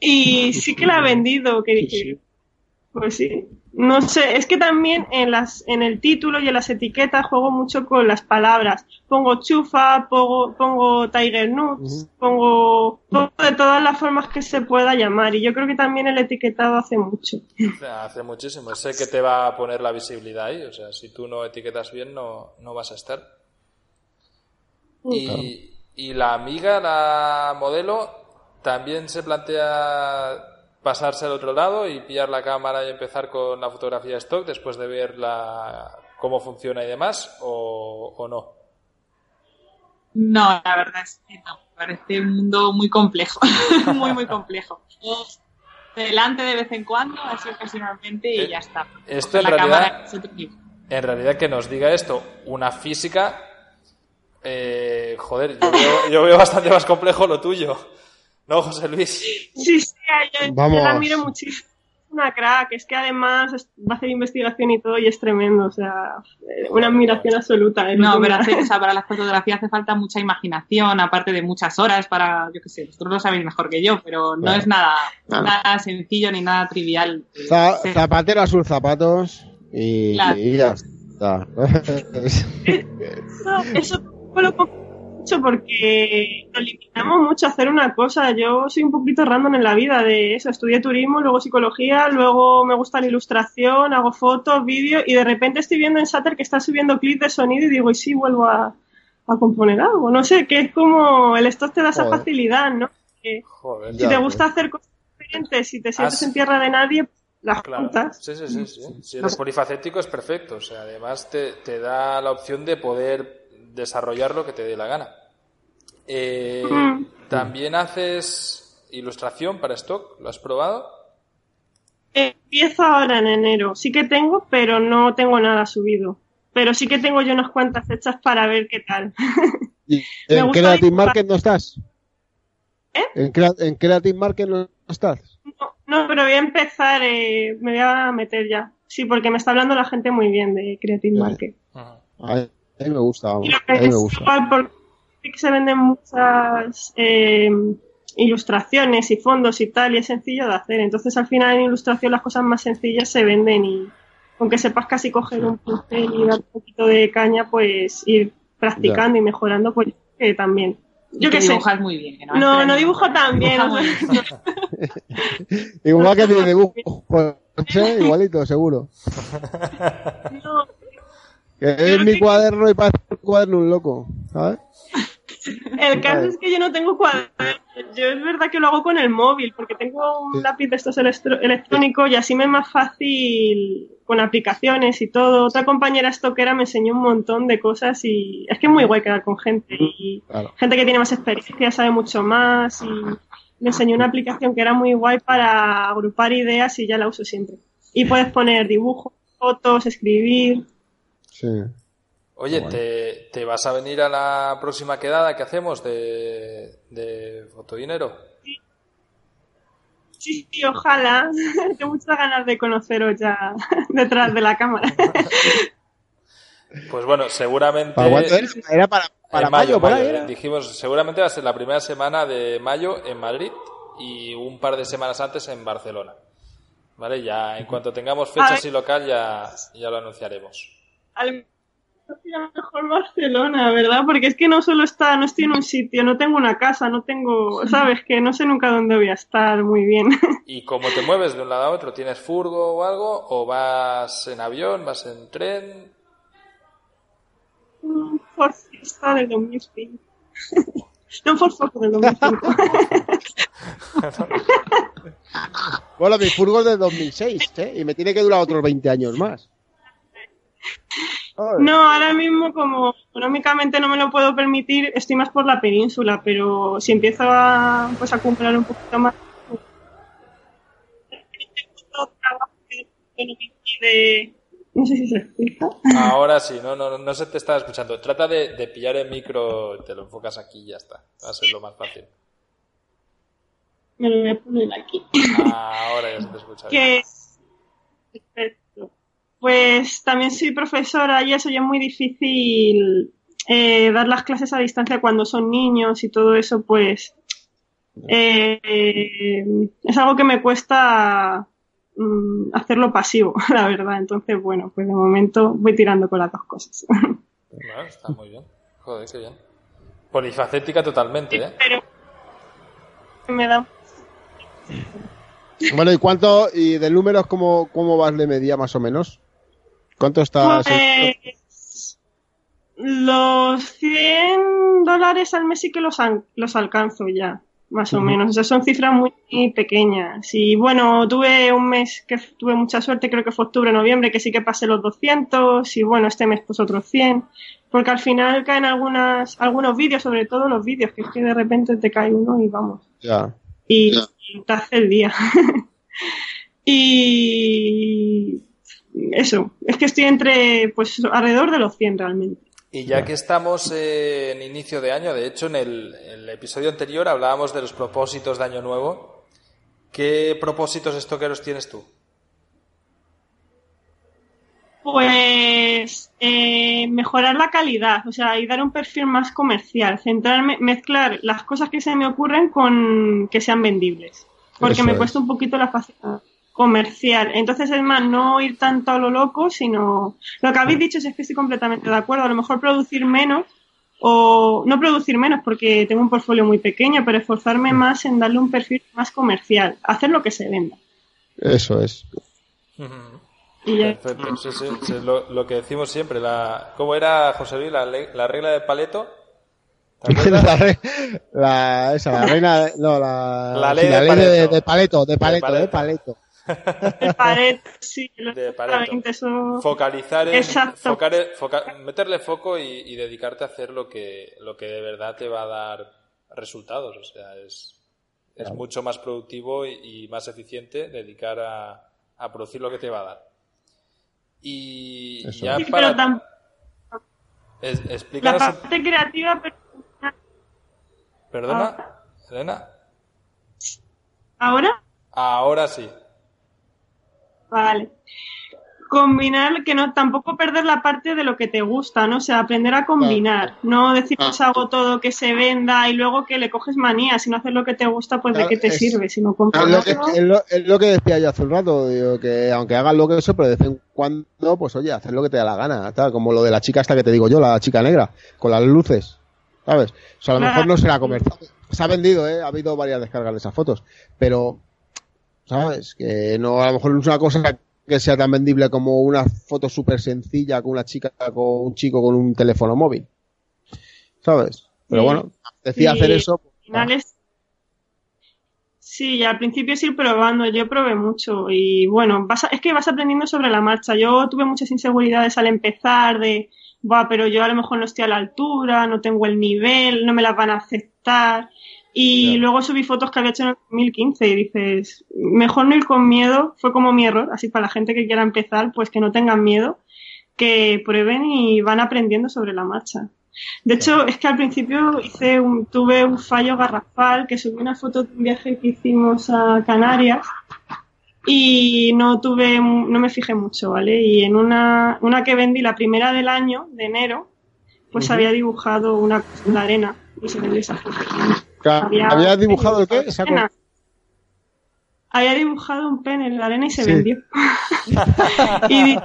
Y sí que la ha vendido, que dije, pues sí. No sé, es que también en las en el título y en las etiquetas juego mucho con las palabras. Pongo chufa, pongo, pongo tiger nuts, pongo de todas las formas que se pueda llamar. Y yo creo que también el etiquetado hace mucho. Hace muchísimo. Sé que te va a poner la visibilidad ahí. O sea, si tú no etiquetas bien, no, no vas a estar. Y, y la amiga, la modelo, también se plantea pasarse al otro lado y pillar la cámara y empezar con la fotografía stock después de ver la, cómo funciona y demás o, no? No, la verdad es que no. Parece un mundo muy complejo, <laughs> muy, muy complejo. Delante de vez en cuando, así ocasionalmente y eh, ya está. Esto en realidad, en realidad que nos diga esto, una física, eh, joder, yo veo, yo veo bastante más complejo lo tuyo. ¿No, José Luis? Sí, sí, yo, Vamos. la admiro muchísimo. Una crack, es que además va a hacer investigación y todo y es tremendo, o sea, una admiración absoluta. ¿eh? No, pero o sea, para la fotografía hace falta mucha imaginación, aparte de muchas horas para, yo qué sé, vosotros lo sabéis mejor que yo, pero no es nada, nada sencillo ni nada trivial. zapatero a sus zapatos. y, y ya está. <laughs> <laughs> eso, eso lo mucho porque nos limitamos mucho a hacer una cosa. Yo soy un poquito random en la vida de eso. Estudié turismo, luego psicología, luego me gusta la ilustración, hago fotos, vídeos y de repente estoy viendo en Satter que está subiendo clips de sonido y digo, y sí, vuelvo a, a componer algo. No sé, que es como el stock te da esa facilidad, ¿no? si te gusta hacer cosas diferentes, si te sientes en tierra de nadie, las claro. Sí, sí, sí, sí. Si eres polifacético es perfecto. O sea, además te, te da la opción de poder desarrollar lo que te dé la gana. Eh, ¿También haces ilustración para stock? ¿Lo has probado? Empiezo ahora en enero. Sí que tengo, pero no tengo nada subido. Pero sí que tengo yo unas cuantas fechas para ver qué tal. <laughs> ¿En Creative Market no estás? ¿Eh? ¿En, Creative Market no estás? No, pero voy a empezar, eh, me voy a meter ya. Sí, porque me está hablando la gente muy bien de Creative Market. A mí me gusta, A mí me gusta. porque se venden muchas eh, ilustraciones y fondos y tal, y es sencillo de hacer. Entonces, al final, en ilustración, las cosas más sencillas se venden y aunque sepas casi coger un pincel y dar un poquito de caña, pues ir practicando y mejorando, pues también. Yo que dibujas muy bien. No, no, dibujo tan bien. <laughs> <laughs> Igual que mi dibujo, igualito, seguro. <laughs> No, que es mi cuaderno y parece un cuaderno un loco, ¿sabes? El caso es que yo no tengo cuaderno. Yo es verdad que lo hago con el móvil, porque tengo un lápiz de estos electrónicos y así me es más fácil con aplicaciones y todo. Otra compañera estoquera me enseñó un montón de cosas y es que es muy guay quedar con gente. Y gente que tiene más experiencia, sabe mucho más. Y me enseñó una aplicación que era muy guay para agrupar ideas y ya la uso siempre. Y puedes poner dibujos, fotos, escribir. Oye, ¿te, ¿te, vas a venir a la próxima quedada que hacemos de, de fotodinero? Sí. Sí, ojalá. <laughs> Tengo muchas ganas de conoceros ya <laughs> detrás de la cámara. <laughs> Pues bueno, seguramente. ¿Para Era para, para mayo, Dijimos, seguramente va a ser la primera semana de mayo en Madrid y un par de semanas antes en Barcelona. ¿Vale? Ya en cuanto tengamos fechas y local ya, ya lo anunciaremos al mejor Barcelona, ¿verdad? Porque es que no solo está, no estoy en un sitio, no tengo una casa, no tengo, sabes, que no sé nunca dónde voy a estar muy bien. <laughs> ¿Y cómo te mueves de un lado a otro? ¿Tienes furgo o algo? ¿O vas en avión? ¿Vas en tren? Un Ford Fiesta del 2005. no <laughs> un Ford Focus del 2005. <laughs> bueno, mi furgo es del 2006, ¿eh? Y me tiene que durar otros 20 años más. No, ahora mismo como económicamente no me lo puedo permitir, estoy más por la península, pero si empiezo a, pues, a comprar un poquito más... No sé si se escucha. Ahora sí, no, no, no se te está escuchando. Trata de, de pillar el micro, te lo enfocas aquí y ya está. Va a ser lo más fácil. Me lo voy a poner aquí. ahora ya se te escucha. <laughs> Que... Pues también soy profesora y eso ya es muy difícil eh, dar las clases a distancia cuando son niños y todo eso, pues eh, es algo que me cuesta mm, hacerlo pasivo, <laughs> la verdad. Entonces, bueno, pues de momento voy tirando con las dos cosas. <laughs> Bueno, está muy bien. Joder, qué bien. Polifacética totalmente, ¿eh? Pero me da bueno, ¿y cuánto, y de números, cómo, cómo vas de media más o menos? ¿Cuánto está? Pues, los 100 dólares al mes sí que los, los alcanzo ya, más o menos. O sea, son cifras muy, pequeñas. Y bueno, tuve un mes que tuve mucha suerte, creo que fue octubre, noviembre, que sí que pasé los 200. Y bueno, este mes pues otros 100. Porque al final caen algunas, algunos vídeos, sobre todo los vídeos, que es que de repente te cae uno y vamos. Ya. Y, y te hace el día. <laughs> y eso, es que estoy entre, pues alrededor de los 100 realmente. Y ya que estamos en inicio de año, de hecho en el, episodio anterior hablábamos de los propósitos de año nuevo. ¿Qué propósitos estoqueros tienes tú? Pues eh, mejorar la calidad, o sea, y dar un perfil más comercial, centrarme, mezclar las cosas que se me ocurren con que sean vendibles, porque me cuesta un poquito la facilidad comercial. Entonces es más no ir tanto a lo loco, sino lo que habéis dicho es que estoy completamente de acuerdo. A lo mejor producir menos o no producir menos porque tengo un portfolio muy pequeño, pero esforzarme más en darle un perfil más comercial, hacer lo que se venda. Eso es. Perfecto, sí, sí, es lo, que decimos siempre. La, ¿Cómo era, José Luis, la, la regla de Paleto? <laughs> la, esa, la reina, no, la, la ley, de, paleto. De, paleto, de paleto, de paleto. De <laughs> paleto, sí. De paleto. Focalizar en, meterle foco y, dedicarte a hacer lo que, lo que de verdad te va a dar resultados. O sea, es, es mucho más productivo y, más eficiente dedicar a, a, producir lo que te va a dar. Y ya para... la parte creativa, pero ¿Perdona, ah. Elena? ¿Ahora? Ahora sí. Vale. Combinar, que no, tampoco perder la parte de lo que te gusta, ¿no? O sea, aprender a combinar. No decir pues hago todo que se venda y luego que le coges manía. Si no haces lo que te gusta, pues de qué te sirve. Si no es, lo que, es, lo, que decía yo hace un rato, digo, que aunque hagas lo que eso, pero de vez en cuando, pues oye, hacer lo que te da la gana. Tal, como lo de la chica esta que te digo yo, la chica negra, con las luces. ¿sabes? O sea, a lo mejor no será comercial. Se ha vendido, ¿eh? Ha habido varias descargas de esas fotos, pero, ¿sabes? Que no, a lo mejor no es una cosa que sea tan vendible como una foto súper sencilla con una chica, con un chico con un teléfono móvil. ¿Sabes? Pero bueno, decía hacer eso. Finales... Sí, y al principio es ir probando. Yo probé mucho y bueno, es que vas aprendiendo sobre la marcha. Yo tuve muchas inseguridades al empezar de va, pero yo a lo mejor no estoy a la altura, no tengo el nivel, no me las van a aceptar. Y luego subí fotos que había hecho en el 2015 y dices, mejor no ir con miedo, fue como mi error, así para la gente que quiera empezar, pues que no tengan miedo, que prueben y van aprendiendo sobre la marcha. De hecho, es que al principio hice un, tuve un fallo garrafal, que subí una foto de un viaje que hicimos a Canarias y no tuve, no me fijé mucho, ¿vale? Y en una, una que vendí, la primera del año, de enero, pues había dibujado una la arena y se vendió esa foto. ¿Había, dibujado el qué? Había dibujado un pen en la arena y se vendió. <laughs> y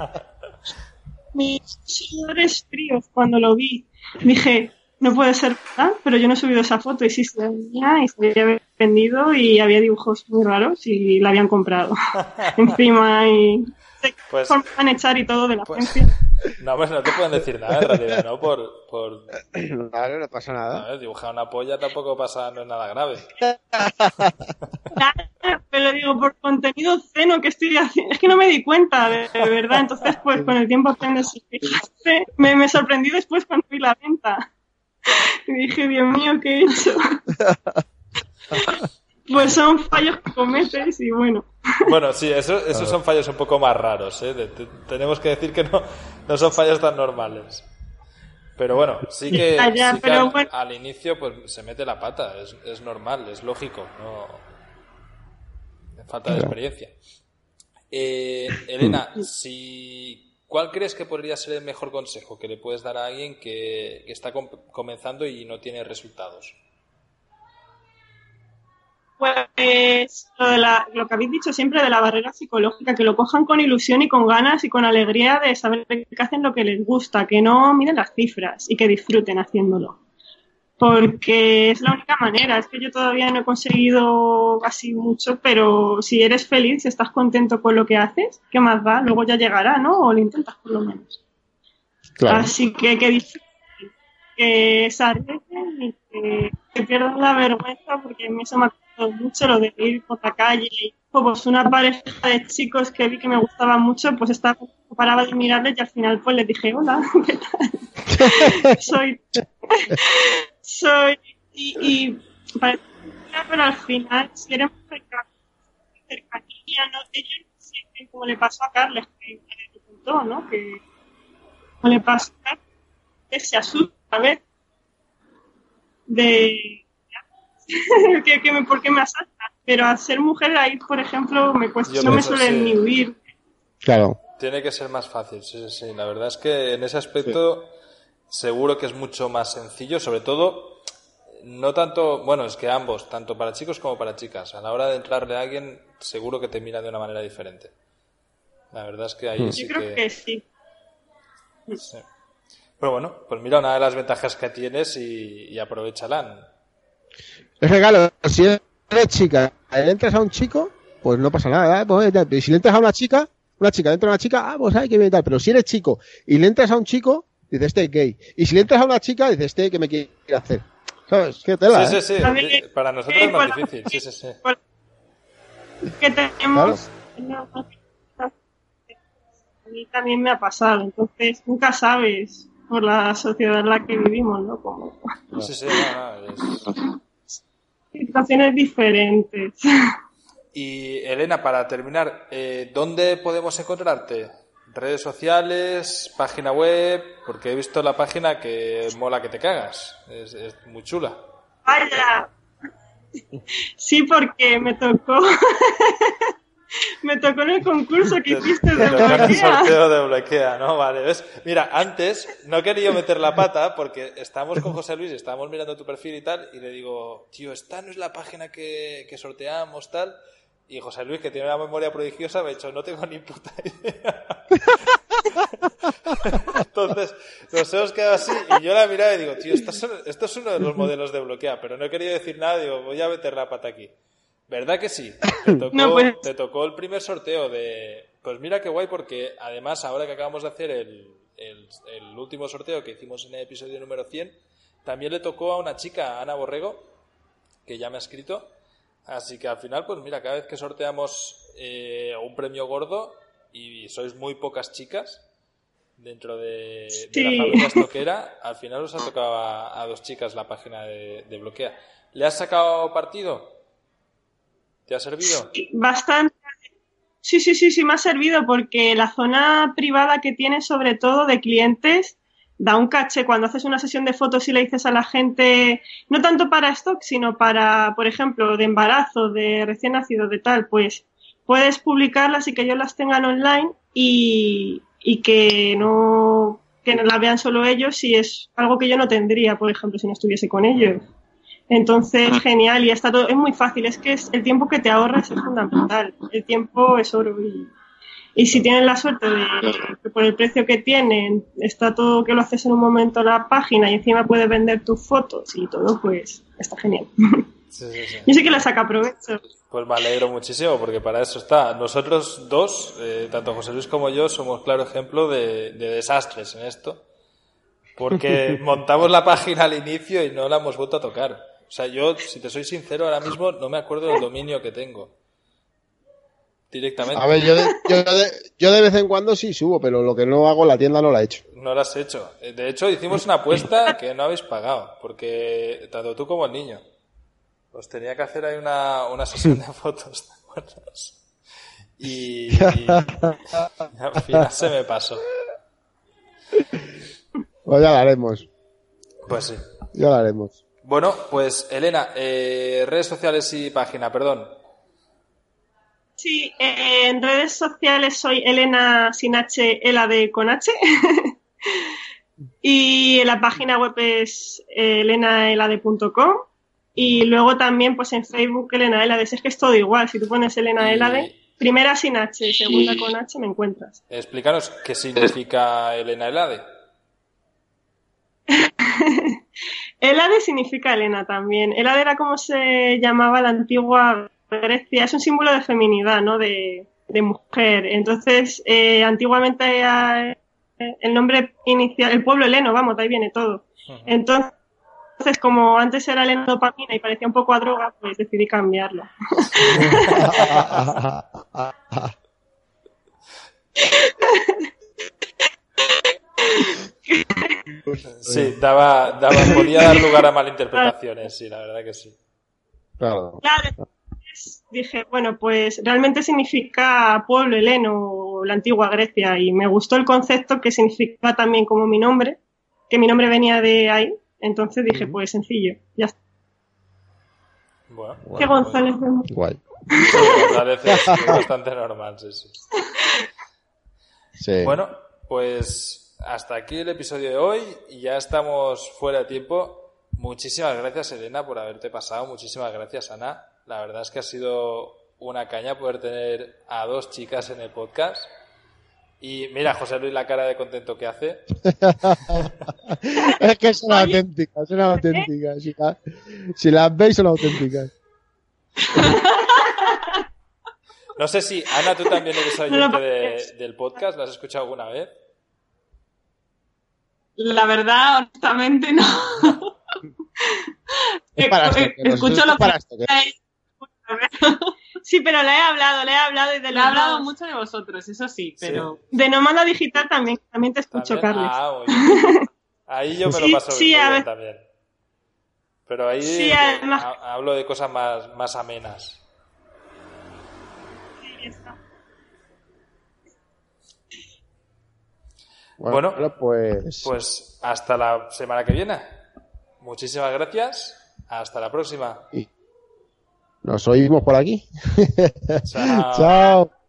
mis sudores fríos cuando lo vi, dije, no puede ser verdad, pero yo no he subido esa foto y sí se venía y se había vendido y había dibujos muy raros y la habían comprado <laughs> encima y se pues, a echar y todo de la pues, agencia. No, pues no te pueden decir nada en realidad, ¿no? Por, por... <clears throat> Claro, no pasa nada. dibujar una polla tampoco pasa, no es nada grave. pero digo, por contenido ceno que estoy haciendo, es que no me di cuenta, de, verdad. Entonces, pues con el tiempo aprendes. Me, me sorprendí después cuando vi la venta. Y dije, Dios mío, ¿qué he hecho? Pues son fallos que cometes y bueno. Bueno, sí, eso, esos son fallos un poco más raros. ¿eh? tenemos que decir que no, no son fallos tan normales. Pero bueno, sí que, al, inicio pues se mete la pata, es, es normal, es lógico, no falta de experiencia. Eh, Elena, si ¿cuál crees que podría ser el mejor consejo que le puedes dar a alguien que, que está comenzando y no tiene resultados? Pues la, lo que habéis dicho siempre de la barrera psicológica, que lo cojan con ilusión y con ganas y con alegría de saber que hacen lo que les gusta, que no miren las cifras y que disfruten haciéndolo. Porque es la única manera, es que yo todavía no he conseguido así mucho, pero si eres feliz, si estás contento con lo que haces, ¿qué más va? Luego ya llegará, ¿no? O lo intentas por lo menos. Así que que disfruten, que se arriesguen y que, que pierdan la vergüenza, porque a mí eso me ha mucho lo de ir por la calle y pues una pareja de chicos que vi que me gustaban mucho, pues estaba paraba de mirarles y al final pues les dije, hola, <laughs> ¿qué tal? <laughs> soy, <laughs> soy, y, y pero al final si eres cercanía, ¿no? ellos sienten como le pasó a Carles, que me contó, ¿no? Que como le pasó a Carles, se asusta a ver de <laughs> que, que me, ¿por qué me asalta? Pero al ser mujer ahí, por ejemplo, me cuesta, no me suelen ni huir. Claro. Tiene que ser más fácil, sí, sí, sí. La verdad es que en ese aspecto seguro que es mucho más sencillo, sobre todo no tanto, bueno, es que ambos, tanto para chicos como para chicas, a la hora de entrarle a alguien, seguro que te mira de una manera diferente. La verdad es que ahí Yo sí creo que sí. Sí. Pero bueno, pues mira una de las ventajas que tienes y, y aprovechala. Es regalo, si eres chica, le entras a un chico, pues no pasa nada. ¿eh? Pues, eh, si le entras a una chica, una chica, le entra a una chica, ah, pues hay que bien tal. Pero si eres chico y le entras a un chico, dices, este es gay. Y si le entras a una chica, dices, este que me quiere hacer. ¿Sabes? ¿Qué tela, Sí, eh? sí, sí. También- di- Para nosotros es más difícil. Sí, sí, sí. que tenemos a mí también me ha pasado entonces nunca sabes por la sociedad en la que vivimos no como Sí, sí, no, es- situaciones diferentes Y Elena, para terminar, eh, ¿dónde podemos encontrarte? ¿Redes sociales? ¿Página web? Porque he visto la página que mola que te cagas. Es, es muy chula. vaya sí porque me tocó me tocó en el concurso que <laughs> hiciste de toca el bloquea. sorteo de bloquea, ¿no? Vale, ¿ves? Mira, antes no querido meter la pata porque estábamos con José Luis y estábamos mirando tu perfil y tal, y le digo, tío, esta no es la página que, que sorteamos, tal. Y José Luis, que tiene una memoria prodigiosa, me ha dicho, no tengo ni puta <laughs> idea. Entonces, nos hemos quedado así y yo la miraba y digo, tío, esto es, esto es uno de los modelos de bloquea, pero no he querido decir nada, digo, voy a meter la pata aquí. ¿Verdad que sí? <laughs> Te tocó, No, pues- te tocó el primer sorteo de... Pues mira qué guay, porque además ahora que acabamos de hacer el, el, el último sorteo que hicimos en el episodio número 100, también le tocó a una chica, Ana Borrego, que ya me ha escrito. Así que al final, pues mira, cada vez que sorteamos eh, un premio gordo y sois muy pocas chicas dentro de, la familia estoquera, al final os ha tocado a, a dos chicas la página de, de bloquea. ¿Le has sacado partido? ¿Te ha servido? bastante. Sí, sí, sí, sí, me ha servido porque la zona privada que tiene, sobre todo de clientes, da un caché. Cuando haces una sesión de fotos y le dices a la gente, no tanto para stock, sino para, por ejemplo, de embarazo, de recién nacido, de tal, pues puedes publicarlas y que ellos las tengan online y, y que no que no las vean solo ellos si es algo que yo no tendría, por ejemplo, si no estuviese con ellos. Entonces, genial, y está todo, es muy fácil, es que es, el tiempo que te ahorras es fundamental, el tiempo es oro y, y si tienen la suerte de que por el precio que tienen está todo que lo haces en un momento en la página y encima puedes vender tus fotos y todo, pues está genial. Sí, sí, <laughs> sí. Yo sé que le saca provecho. Pues me alegro muchísimo porque para eso está. Nosotros dos, eh, tanto José Luis como yo, somos claro ejemplo de, de desastres en esto. Porque <laughs> montamos la página al inicio y no la hemos vuelto a tocar. O sea, yo, si te soy sincero, ahora mismo no me acuerdo del dominio que tengo. Directamente. A ver, yo de, yo, de, yo de vez en cuando sí subo, pero lo que no hago la tienda no la he hecho. No lo has hecho. Eh, De hecho, hicimos una apuesta <laughs> que no habéis pagado. Porque tanto tú como el niño. Os tenía que hacer ahí una, una sesión de <laughs> fotos, ¿te acuerdas? Y, y al <laughs> final se me pasó. Pues ya la haremos, Pues sí. ya la haremos. Bueno, pues Elena, eh, redes sociales y página, perdón. Sí, eh, en redes sociales soy Elena sin H, Elade con H. <laughs> y en la página web es eh, elenaelade.com. Y luego también, pues en Facebook, Elena Elade. Es que es todo igual. Si tú pones Elena Elade, primera sin H, segunda con H, me encuentras. Explícanos qué significa Elena Elade. <laughs> Elade significa Elena también. Elade era como se llamaba la antigua Grecia. Es un símbolo de feminidad, ¿no? De, de mujer. Entonces, eh, antiguamente era, eh, el nombre inicial, el pueblo heleno, vamos, de ahí viene todo. Entonces, como antes era Elena dopamina y parecía un poco a droga, pues decidí cambiarlo. <laughs> <laughs> Sí, daba, daba, podía dar lugar a malinterpretaciones, sí, la verdad que sí. Claro. Claro, entonces dije, bueno, pues realmente significa pueblo heleno, la antigua Grecia, y me gustó el concepto que significa también como mi nombre, que mi nombre venía de ahí, entonces dije, pues sencillo, ya está. Bueno, Que bueno, González Guay. sí, González es, es <laughs> bastante normal, sí, sí. Sí. Bueno, pues hasta aquí el episodio de hoy y ya estamos fuera de tiempo. Muchísimas gracias, Elena, por haberte pasado. Muchísimas gracias, Ana. La verdad es que ha sido una caña poder tener a dos chicas en el podcast. Y mira, José Luis, la cara de contento que hace. <laughs> es que son auténticas, son auténticas. Si, las veis, son auténticas. <laughs> No sé si, Ana, tú también eres oyente del podcast, ¿lo has escuchado alguna vez? La verdad, honestamente, no. <laughs> Es para esto, Escucho lo para que... Sí, pero le he hablado, le he hablado y de Le he hablado mucho de vosotros, eso sí, pero... De Nomada Digital también, también te escucho, Carlos. Ah, <laughs> ahí yo me lo paso sí, bien también. Pero ahí hablo de cosas más, más amenas. Bueno, pues... pues hasta la semana que viene. Muchísimas gracias. Hasta la próxima. Nos oímos por aquí. Chao. <laughs> Chao.